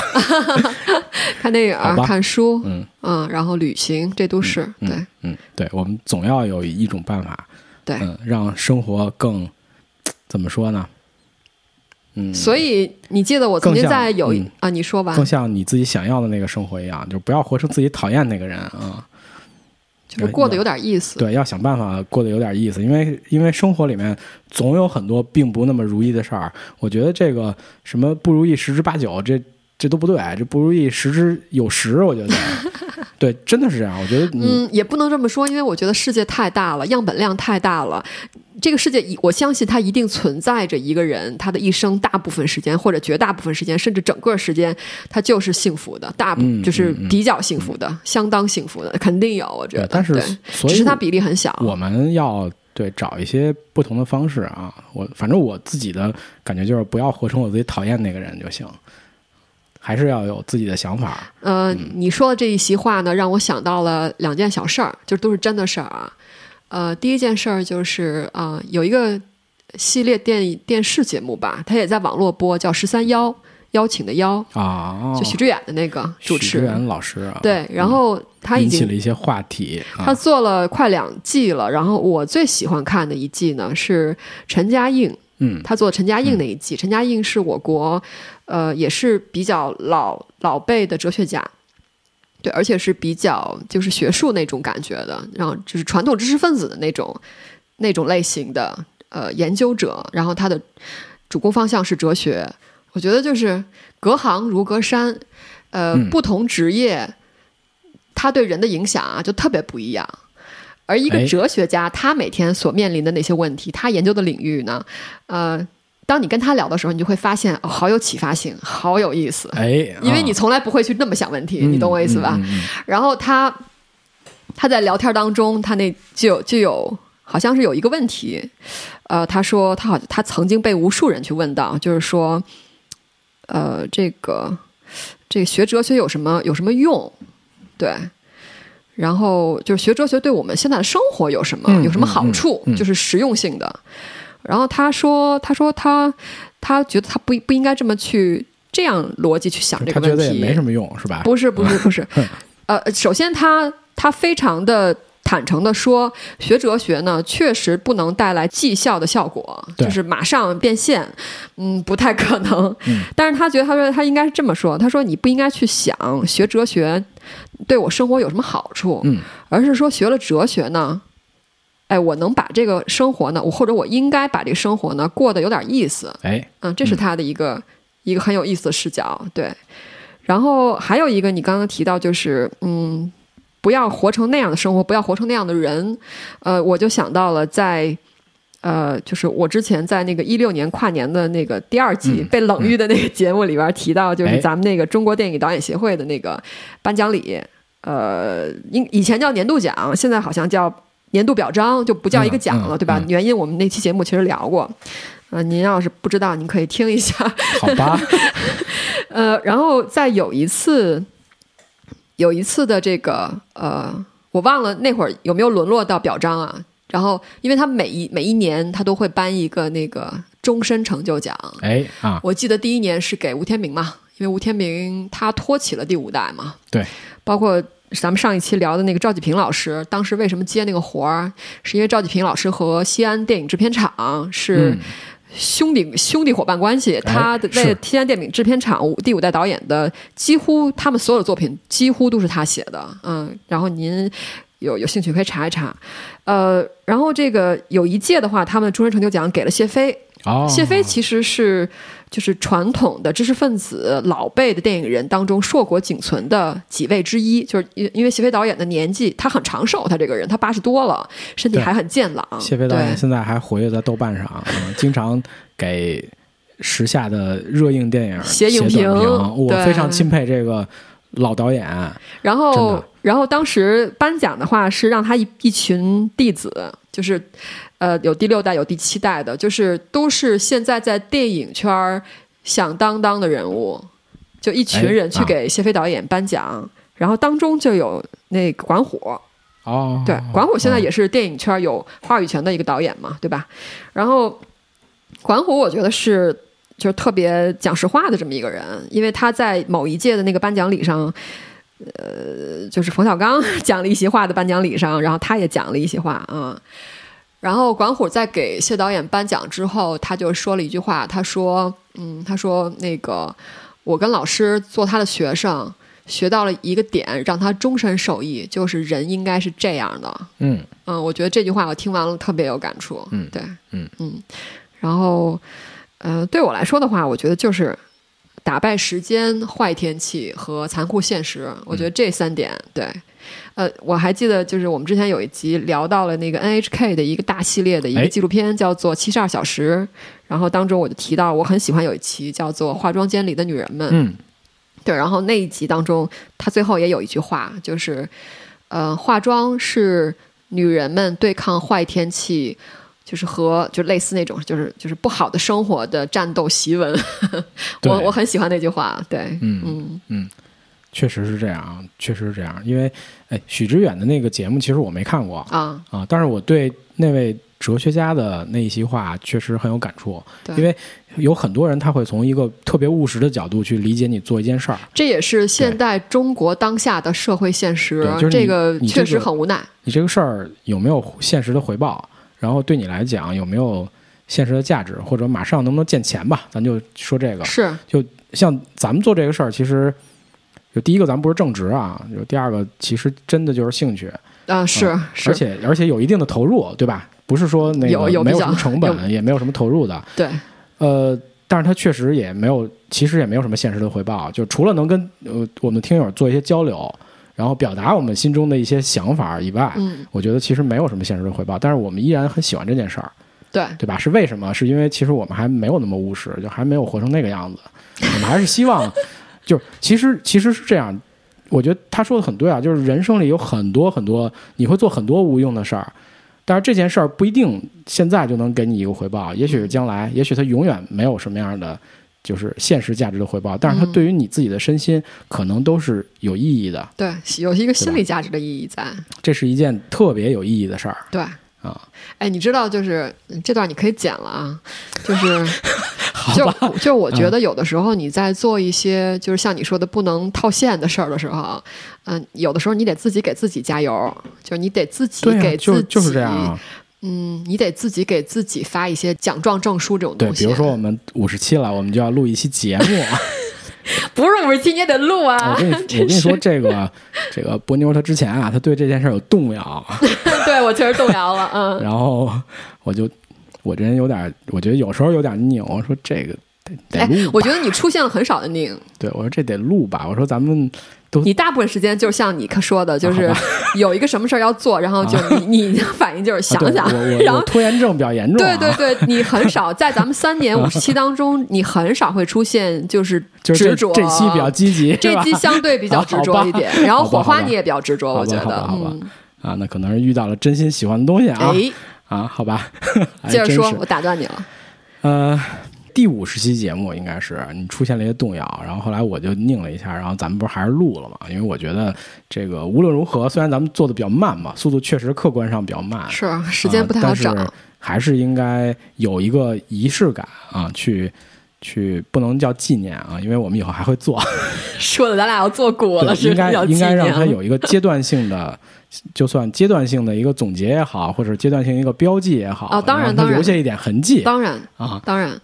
[SPEAKER 1] 看电影啊，看书，
[SPEAKER 2] 嗯
[SPEAKER 1] 然后旅行，这都是、
[SPEAKER 2] 嗯
[SPEAKER 1] 对
[SPEAKER 2] 嗯，对，我们总要有一种办法，
[SPEAKER 1] 对。
[SPEAKER 2] 嗯，让生活更怎么说呢？嗯，
[SPEAKER 1] 所以你记得我曾经在有、
[SPEAKER 2] 嗯
[SPEAKER 1] 啊，你说吧
[SPEAKER 2] 更，像你自己想要的那个生活一样，就不要活成自己讨厌那个人啊。
[SPEAKER 1] 就是过得有点意思。
[SPEAKER 2] 对，要想办法过得有点意思，因为因为生活里面总有很多并不那么如意的事儿。我觉得这个什么不如意十之八九，这这都不对，这不如意十之有十，我觉得 对，真的是这样。我觉得你、
[SPEAKER 1] 嗯，也不能这么说，因为我觉得世界太大了，样本量太大了。这个世界，我相信它一定存在着一个人，他的一生大部分时间，或者绝大部分时间，甚至整个时间，他就是幸福的，大就是
[SPEAKER 2] 嗯嗯
[SPEAKER 1] 比较幸福的，相当幸福的，肯定有。我觉得，
[SPEAKER 2] 但是
[SPEAKER 1] 对
[SPEAKER 2] 所以
[SPEAKER 1] 只是它比例很小。
[SPEAKER 2] 我们要对找一些不同的方式啊。我反正我自己的感觉就是不要活成我自己讨厌那个人就行，还是要有自己的想法。
[SPEAKER 1] 呃，你说的这一席话呢，让我想到了两件小事儿，就都是真的事儿啊。呃，第一件事儿就是啊、呃有一个系列电电视节目吧，它也在网络播，叫《十三邀》，邀请的邀，
[SPEAKER 2] 啊，
[SPEAKER 1] 就许知远的那个主
[SPEAKER 2] 许
[SPEAKER 1] 持
[SPEAKER 2] 老师啊，
[SPEAKER 1] 对，然后他已
[SPEAKER 2] 引起
[SPEAKER 1] 经
[SPEAKER 2] 了一些话题
[SPEAKER 1] 他
[SPEAKER 2] 啊，
[SPEAKER 1] 做了快两季了，然后我最喜欢看的一季呢是陈嘉映，
[SPEAKER 2] 嗯
[SPEAKER 1] 他做陈嘉映那一季。陈嘉映是我国呃也是比较老老辈的哲学家，对，而且是比较就是学术那种感觉的，然后就是传统知识分子的那种那种类型的呃研究者，然后他的主攻方向是哲学。我觉得就是隔行如隔山，呃，
[SPEAKER 2] 嗯
[SPEAKER 1] 不同职业他对人的影响啊就特别不一样。而一个
[SPEAKER 2] 哎
[SPEAKER 1] 哲学家，他每天所面临的那些问题，他研究的领域呢，呃，当你跟他聊的时候，你就会发现，哦，好有启发性，好有意思。
[SPEAKER 2] 哎，
[SPEAKER 1] 因为你
[SPEAKER 2] 啊
[SPEAKER 1] 从来不会去那么想问题，你懂我意思吧？
[SPEAKER 2] 嗯嗯嗯
[SPEAKER 1] 然后他他在聊天当中，他那就有就有好像是有一个问题，呃，他说他好他曾经被无数人去问到，就是说，呃，这个这个学哲学有什么有什么用？对。然后就是学哲学对我们现在的生活有什么、
[SPEAKER 2] 嗯
[SPEAKER 1] 有什么好处？就是实用性的。然后他说，他说他他觉得他不不应该这么去这样逻辑去想这个问题。
[SPEAKER 2] 觉得也没什么用，是吧？
[SPEAKER 1] 不是不是不是，呃，首先他他非常的坦诚的说，学哲学呢确实不能带来绩效的效果，就是马上变现，嗯，不太可能。
[SPEAKER 2] 嗯
[SPEAKER 1] 但是他觉得他说他应该是这么说，他说你不应该去想学哲学对我生活有什么好处，
[SPEAKER 2] 嗯
[SPEAKER 1] 而是说学了哲学呢。哎，我能把这个生活呢，我或者我应该把这个生活呢过得有点意思，
[SPEAKER 2] 哎，
[SPEAKER 1] 嗯，这是他的一个一个很有意思的视角。对，然后还有一个你刚刚提到就是嗯。不要活成那样的生活，不要活成那样的人。呃，我就想到了在，呃，就是我之前在那个一六年跨年的那个第二季被冷遇的那个节目里边提到，就是咱们那个中国电影导演协会的那个颁奖礼，呃，应以前叫年度奖，现在好像叫年度表彰，就不叫一个奖了，对吧？原因我们那期节目其实聊过。呃，您要是不知道，您可以听一下。
[SPEAKER 2] 好吧。
[SPEAKER 1] 呃，然后在有一次。有一次的这个呃，我忘了那会儿有没有沦落到表彰啊？然后，因为他每一每一年他都会颁一个那个终身成就奖。
[SPEAKER 2] 哎啊！
[SPEAKER 1] 我记得第一年是给吴天明嘛，因为吴天明他托起了第五代嘛。
[SPEAKER 2] 对。
[SPEAKER 1] 包括咱们上一期聊的那个赵继平老师，当时为什么接那个活儿？是因为赵继平老师和西安电影制片厂是。兄弟兄弟伙伴关系，他的在西安电影制片厂第五代导演的几乎他们所有的作品几乎都是他写的，嗯，然后您有有兴趣可以查一查，呃，然后这个有一届的话，他们终身成就奖给了谢飞，谢飞其实是。就是传统的知识分子老辈的电影人当中硕果仅存的几位之一，就是因因为谢飞导演的年纪，他很长寿，他这个人他八十多了，身体还很健朗。
[SPEAKER 2] 谢飞导演现在还活跃在豆瓣上，经常给时下的热映电影
[SPEAKER 1] 写影评。
[SPEAKER 2] 我非常钦佩这个老导演。
[SPEAKER 1] 然后，然后当时颁奖的话是让他一一群弟子，就是。呃，有第六代，有第七代的，就是都是现在在电影圈响当当的人物，就一群人去给谢飞导演颁奖，然后当中就有那个管虎，
[SPEAKER 2] 哦，
[SPEAKER 1] 对，管虎现在也是电影圈有话语权的一个导演嘛，对吧？然后管虎，我觉得是就是特别讲实话的这么一个人，因为他在某一届的那个颁奖礼上，呃，就是冯小刚 讲了一席话的颁奖礼上，然后他也讲了一席话啊。然后管虎在给谢导演颁奖之后，他就说了一句话，他说：“嗯，他说那个我跟老师做他的学生，学到了一个点，让他终身受益，就是人应该是这样的。”
[SPEAKER 2] 嗯
[SPEAKER 1] 嗯，我觉得这句话我听完了特别有感触。
[SPEAKER 2] 嗯，
[SPEAKER 1] 对，
[SPEAKER 2] 嗯
[SPEAKER 1] 嗯。然后，呃，对我来说的话，我觉得就是打败时间、坏天气和残酷现实。我觉得这三点，对。呃，我还记得，就是我们之前有一集聊到了那个 NHK 的一个大系列的一个纪录片，叫做《七十二小时》。然后当中我就提到，我很喜欢有一期叫做《化妆间里的女人们》。
[SPEAKER 2] 嗯，
[SPEAKER 1] 对。然后那一集当中，他最后也有一句话，就是呃，化妆是女人们对抗坏天气，就是和就类似那种就是就是不好的生活的战斗檄文。我我很喜欢那句话。对，
[SPEAKER 2] 嗯嗯嗯。确实是这样，确实是这样。因为，哎，许知远的那个节目，其实我没看过
[SPEAKER 1] 啊
[SPEAKER 2] 啊，但是我对那位哲学家的那一席话确实很有感触。因为有很多人他会从一个特别务实的角度去理解你做一件事儿，
[SPEAKER 1] 这也是现代中国当下的社会现实。
[SPEAKER 2] 就是
[SPEAKER 1] 这个确实很无奈。
[SPEAKER 2] 你这个事儿有没有现实的回报？然后对你来讲有没有现实的价值？或者马上能不能见钱吧？咱就说这个。
[SPEAKER 1] 是，
[SPEAKER 2] 就像咱们做这个事儿，其实。就第一个，咱们不是正职啊；就第二个，其实真的就是兴趣
[SPEAKER 1] 啊，是，
[SPEAKER 2] 而且而且有一定的投入，对吧？不是说那个没
[SPEAKER 1] 有
[SPEAKER 2] 什么成本，也没有什么投入的。
[SPEAKER 1] 对，
[SPEAKER 2] 呃，但是它确实也没有，其实也没有什么现实的回报。就除了能跟呃我们听友做一些交流，然后表达我们心中的一些想法以外，
[SPEAKER 1] 嗯，
[SPEAKER 2] 我觉得其实没有什么现实的回报。但是我们依然很喜欢这件事儿，
[SPEAKER 1] 对，
[SPEAKER 2] 对吧？是为什么？是因为其实我们还没有那么务实，就还没有活成那个样子。我们还是希望，就其实其实是这样。我觉得他说的很对啊，就是人生里有很多很多，你会做很多无用的事儿，但是这件事儿不一定现在就能给你一个回报，也许是将来，也许它永远没有什么样的就是现实价值的回报，但是它对于你自己的身心可能都是有意义的。
[SPEAKER 1] 对，有一个心理价值的意义在。
[SPEAKER 2] 这是一件特别有意义的事儿。
[SPEAKER 1] 对。
[SPEAKER 2] 啊，
[SPEAKER 1] 哎，你知道，就是这段你可以剪了啊，就是就就我觉得有的时候你在做一些就是像你说的不能套现的事儿的时候，嗯，有的时候你得自己给自己加油，就是你得自己给自己，
[SPEAKER 2] 就是这样，
[SPEAKER 1] 嗯，你得自己给自己发一些奖状、证书这种东
[SPEAKER 2] 西。对，比如说我们五十七了，我们就要录一期节目。
[SPEAKER 1] 不是五十七你也得录
[SPEAKER 2] 啊！我跟你我跟你说，这个这个波妞她之前啊，她对这件事有动摇。
[SPEAKER 1] 对我确实动摇了，嗯。
[SPEAKER 2] 然后我就我这人有点，我觉得有时候有点拧。我说这个得得
[SPEAKER 1] 我觉得你出现了很少的拧，
[SPEAKER 2] 对我说这得录吧。我说咱们都
[SPEAKER 1] 你大部分时间就像你可说的，就是 有一个什么事儿要做，然后就你你的反应就是想想 然后
[SPEAKER 2] 拖延症比较严重、
[SPEAKER 1] 对
[SPEAKER 2] 啊。
[SPEAKER 1] 对对，你很少在咱们三年 五十期当中，你很少会出现就是
[SPEAKER 2] 就是这
[SPEAKER 1] 执着。
[SPEAKER 2] 这期比较积极，
[SPEAKER 1] 这期相对比较执着一点，然后火花你也比较执着，我觉得。
[SPEAKER 2] 好吧啊，那可能是遇到了真心喜欢的东西啊、
[SPEAKER 1] 哎，
[SPEAKER 2] 啊，好吧，
[SPEAKER 1] 接着说，我打断你了。
[SPEAKER 2] 呃，第五十期节目应该是你出现了一些动摇，然后后来我就拧了一下，然后咱们不是还是录了嘛？因为我觉得这个无论如何，虽然咱们做的比较慢嘛，速度确实客观上比较慢，
[SPEAKER 1] 是时间不太好找，
[SPEAKER 2] 呃但是还是应该有一个仪式感啊，去去不能叫纪念啊，因为我们以后还会做，
[SPEAKER 1] 说的咱俩要做过了，
[SPEAKER 2] 对应该应该让它有一个阶段性的。就算阶段性的一个总结也好，或者阶段性一个标记也好，
[SPEAKER 1] 哦当然
[SPEAKER 2] 它
[SPEAKER 1] 当然。
[SPEAKER 2] 留下一点痕迹。
[SPEAKER 1] 当然
[SPEAKER 2] 啊，
[SPEAKER 1] 当然，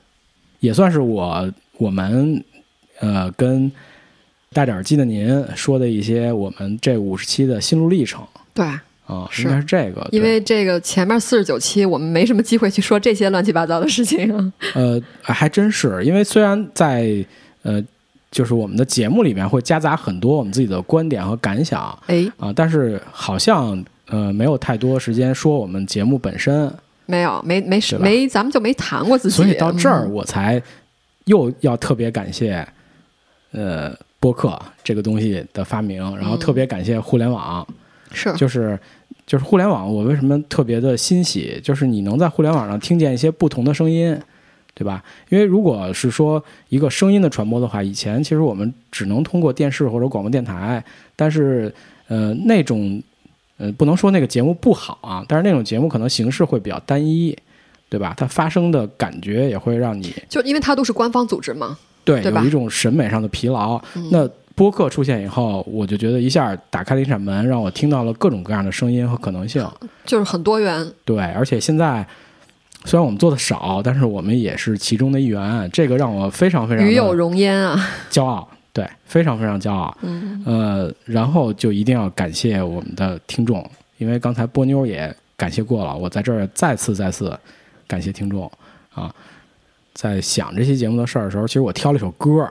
[SPEAKER 2] 也算是我我们呃跟戴着耳机的您说的一些我们这五十期的心路历程。
[SPEAKER 1] 对，
[SPEAKER 2] 啊，
[SPEAKER 1] 是
[SPEAKER 2] 应该是这个，
[SPEAKER 1] 因为这个前面四十九期我们没什么机会去说这些乱七八糟的事情啊。
[SPEAKER 2] 呃还真是，因为虽然在呃就是我们的节目里面会夹杂很多我们自己的观点和感想
[SPEAKER 1] 哎，
[SPEAKER 2] 啊，但是好像呃没有太多时间说我们节目本身，
[SPEAKER 1] 没有，没没没，咱们就没谈过自己。
[SPEAKER 2] 所以到这儿
[SPEAKER 1] 嗯
[SPEAKER 2] 我才又要特别感谢呃播客这个东西的发明，然后特别感谢互联网。
[SPEAKER 1] 是
[SPEAKER 2] 就是就是互联网，我为什么特别的欣喜？就是你能在互联网上听见一些不同的声音，对吧？因为如果是说一个声音的传播的话，以前其实我们只能通过电视或者广播电台，但是呃那种呃不能说那个节目不好啊，但是那种节目可能形式会比较单一，对吧？它发生的感觉也会让你
[SPEAKER 1] 就因为它都是官方组织嘛，
[SPEAKER 2] 对有一种审美上的疲劳。
[SPEAKER 1] 嗯
[SPEAKER 2] 那播客出现以后，我就觉得一下打开了一扇门，让我听到了各种各样的声音和可能性。
[SPEAKER 1] 就是很多元。
[SPEAKER 2] 对，而且现在虽然我们做的少，但是我们也是其中的一员，这个让我非常非常
[SPEAKER 1] 与有荣焉啊，
[SPEAKER 2] 骄傲。对，非常非常骄傲。
[SPEAKER 1] 嗯，
[SPEAKER 2] 呃，然后就一定要感谢我们的听众，因为刚才波妞也感谢过了，我在这儿再次再次感谢听众啊。在想这期节目的事儿的时候，其实我挑了一首歌，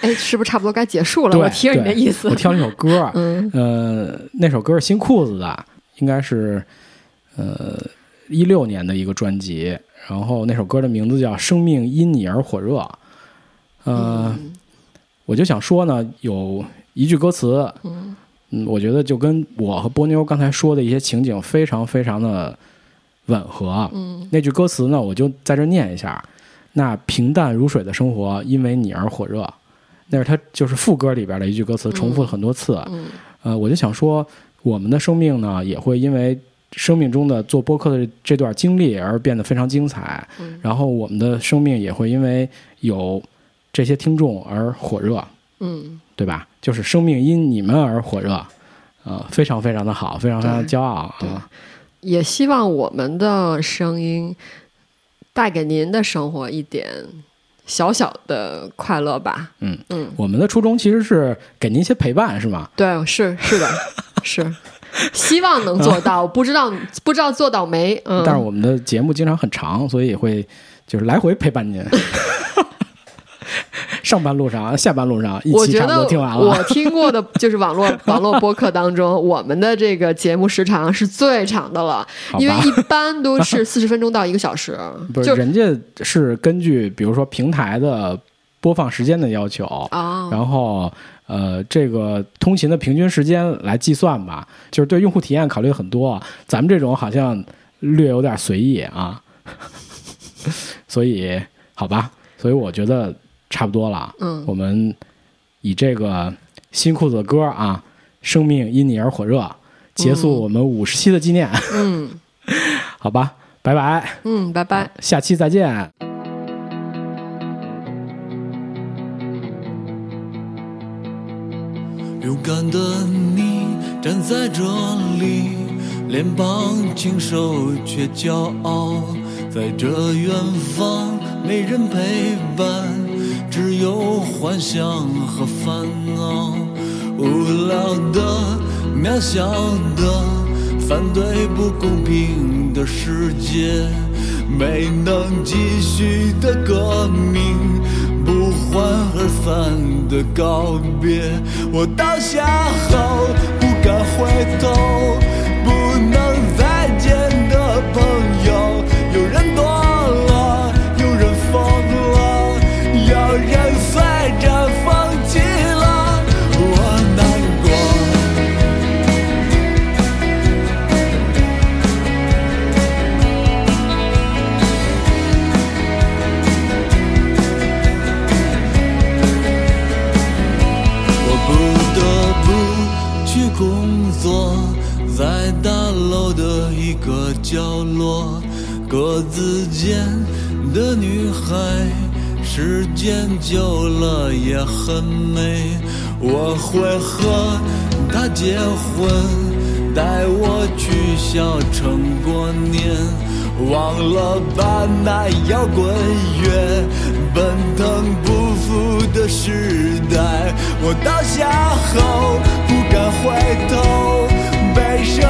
[SPEAKER 1] 哎，是不是差不多该结束了？我听着你的意思
[SPEAKER 2] 我。挑了一首歌，
[SPEAKER 1] 嗯，
[SPEAKER 2] 呃，那首歌是新裤子的，应该是呃一六年的一个专辑，然后那首歌的名字叫《生命因你而火热》。呃，
[SPEAKER 1] 嗯
[SPEAKER 2] 我就想说呢，有一句歌词，
[SPEAKER 1] 嗯
[SPEAKER 2] 嗯，我觉得就跟我和波妞刚才说的一些情景非常非常的吻合。
[SPEAKER 1] 嗯，
[SPEAKER 2] 那句歌词呢，我就在这念一下：那平淡如水的生活，因为你而火热。那是他就是副歌里边的一句歌词，重复了很多次。
[SPEAKER 1] 嗯
[SPEAKER 2] 呃，我就想说，我们的生命呢，也会因为生命中的做播客的这段经历而变得非常精彩。
[SPEAKER 1] 嗯
[SPEAKER 2] 然后我们的生命也会因为有这些听众而火热，
[SPEAKER 1] 嗯，
[SPEAKER 2] 对吧？就是生命因你们而火热，呃，非常非常的好，非常非常骄傲
[SPEAKER 1] 对
[SPEAKER 2] 啊！
[SPEAKER 1] 也希望我们的声音带给您的生活一点小小的快乐吧。
[SPEAKER 2] 嗯
[SPEAKER 1] 嗯，
[SPEAKER 2] 我们的初衷其实是给您一些陪伴，是吗？
[SPEAKER 1] 对，是是的，是，希望能做到，不知道不知道做到没？嗯，
[SPEAKER 2] 但是我们的节目经常很长，所以也会就是来回陪伴您。上班路上、下班路上，一期差不
[SPEAKER 1] 我觉得
[SPEAKER 2] 多听完了。
[SPEAKER 1] 我听过的 就是网络网络播客当中，我们的这个节目时长是最长的了，因为一般都是 四十分钟到一个小时，
[SPEAKER 2] 不是
[SPEAKER 1] 就
[SPEAKER 2] 人家是根据比如说平台的播放时间的要求，
[SPEAKER 1] 啊，
[SPEAKER 2] 然后呃这个通勤的平均时间来计算吧，就是对用户体验考虑很多。咱们这种好像略有点随意啊，所以好吧，所以我觉得差不多了。
[SPEAKER 1] 嗯
[SPEAKER 2] 我们以这个新裤子的歌啊，《生命因你而火热》结束我们五十期的纪念，
[SPEAKER 1] 嗯
[SPEAKER 2] 好吧，拜拜，
[SPEAKER 1] 嗯，拜拜。
[SPEAKER 2] 下期再见。
[SPEAKER 3] 勇敢的你站在这里，脸庞清瘦却骄傲，在这远方没人陪伴，只有幻想和烦恼无聊的渺小的反对不公平的世界没能继续的革命不欢而散的告别。我倒下后不敢回头。格子间的女孩，时间久了也很美。我会和她结婚，带我去小城过年，忘了把那摇滚乐，奔腾不复的时代。我倒下后不敢回头，被社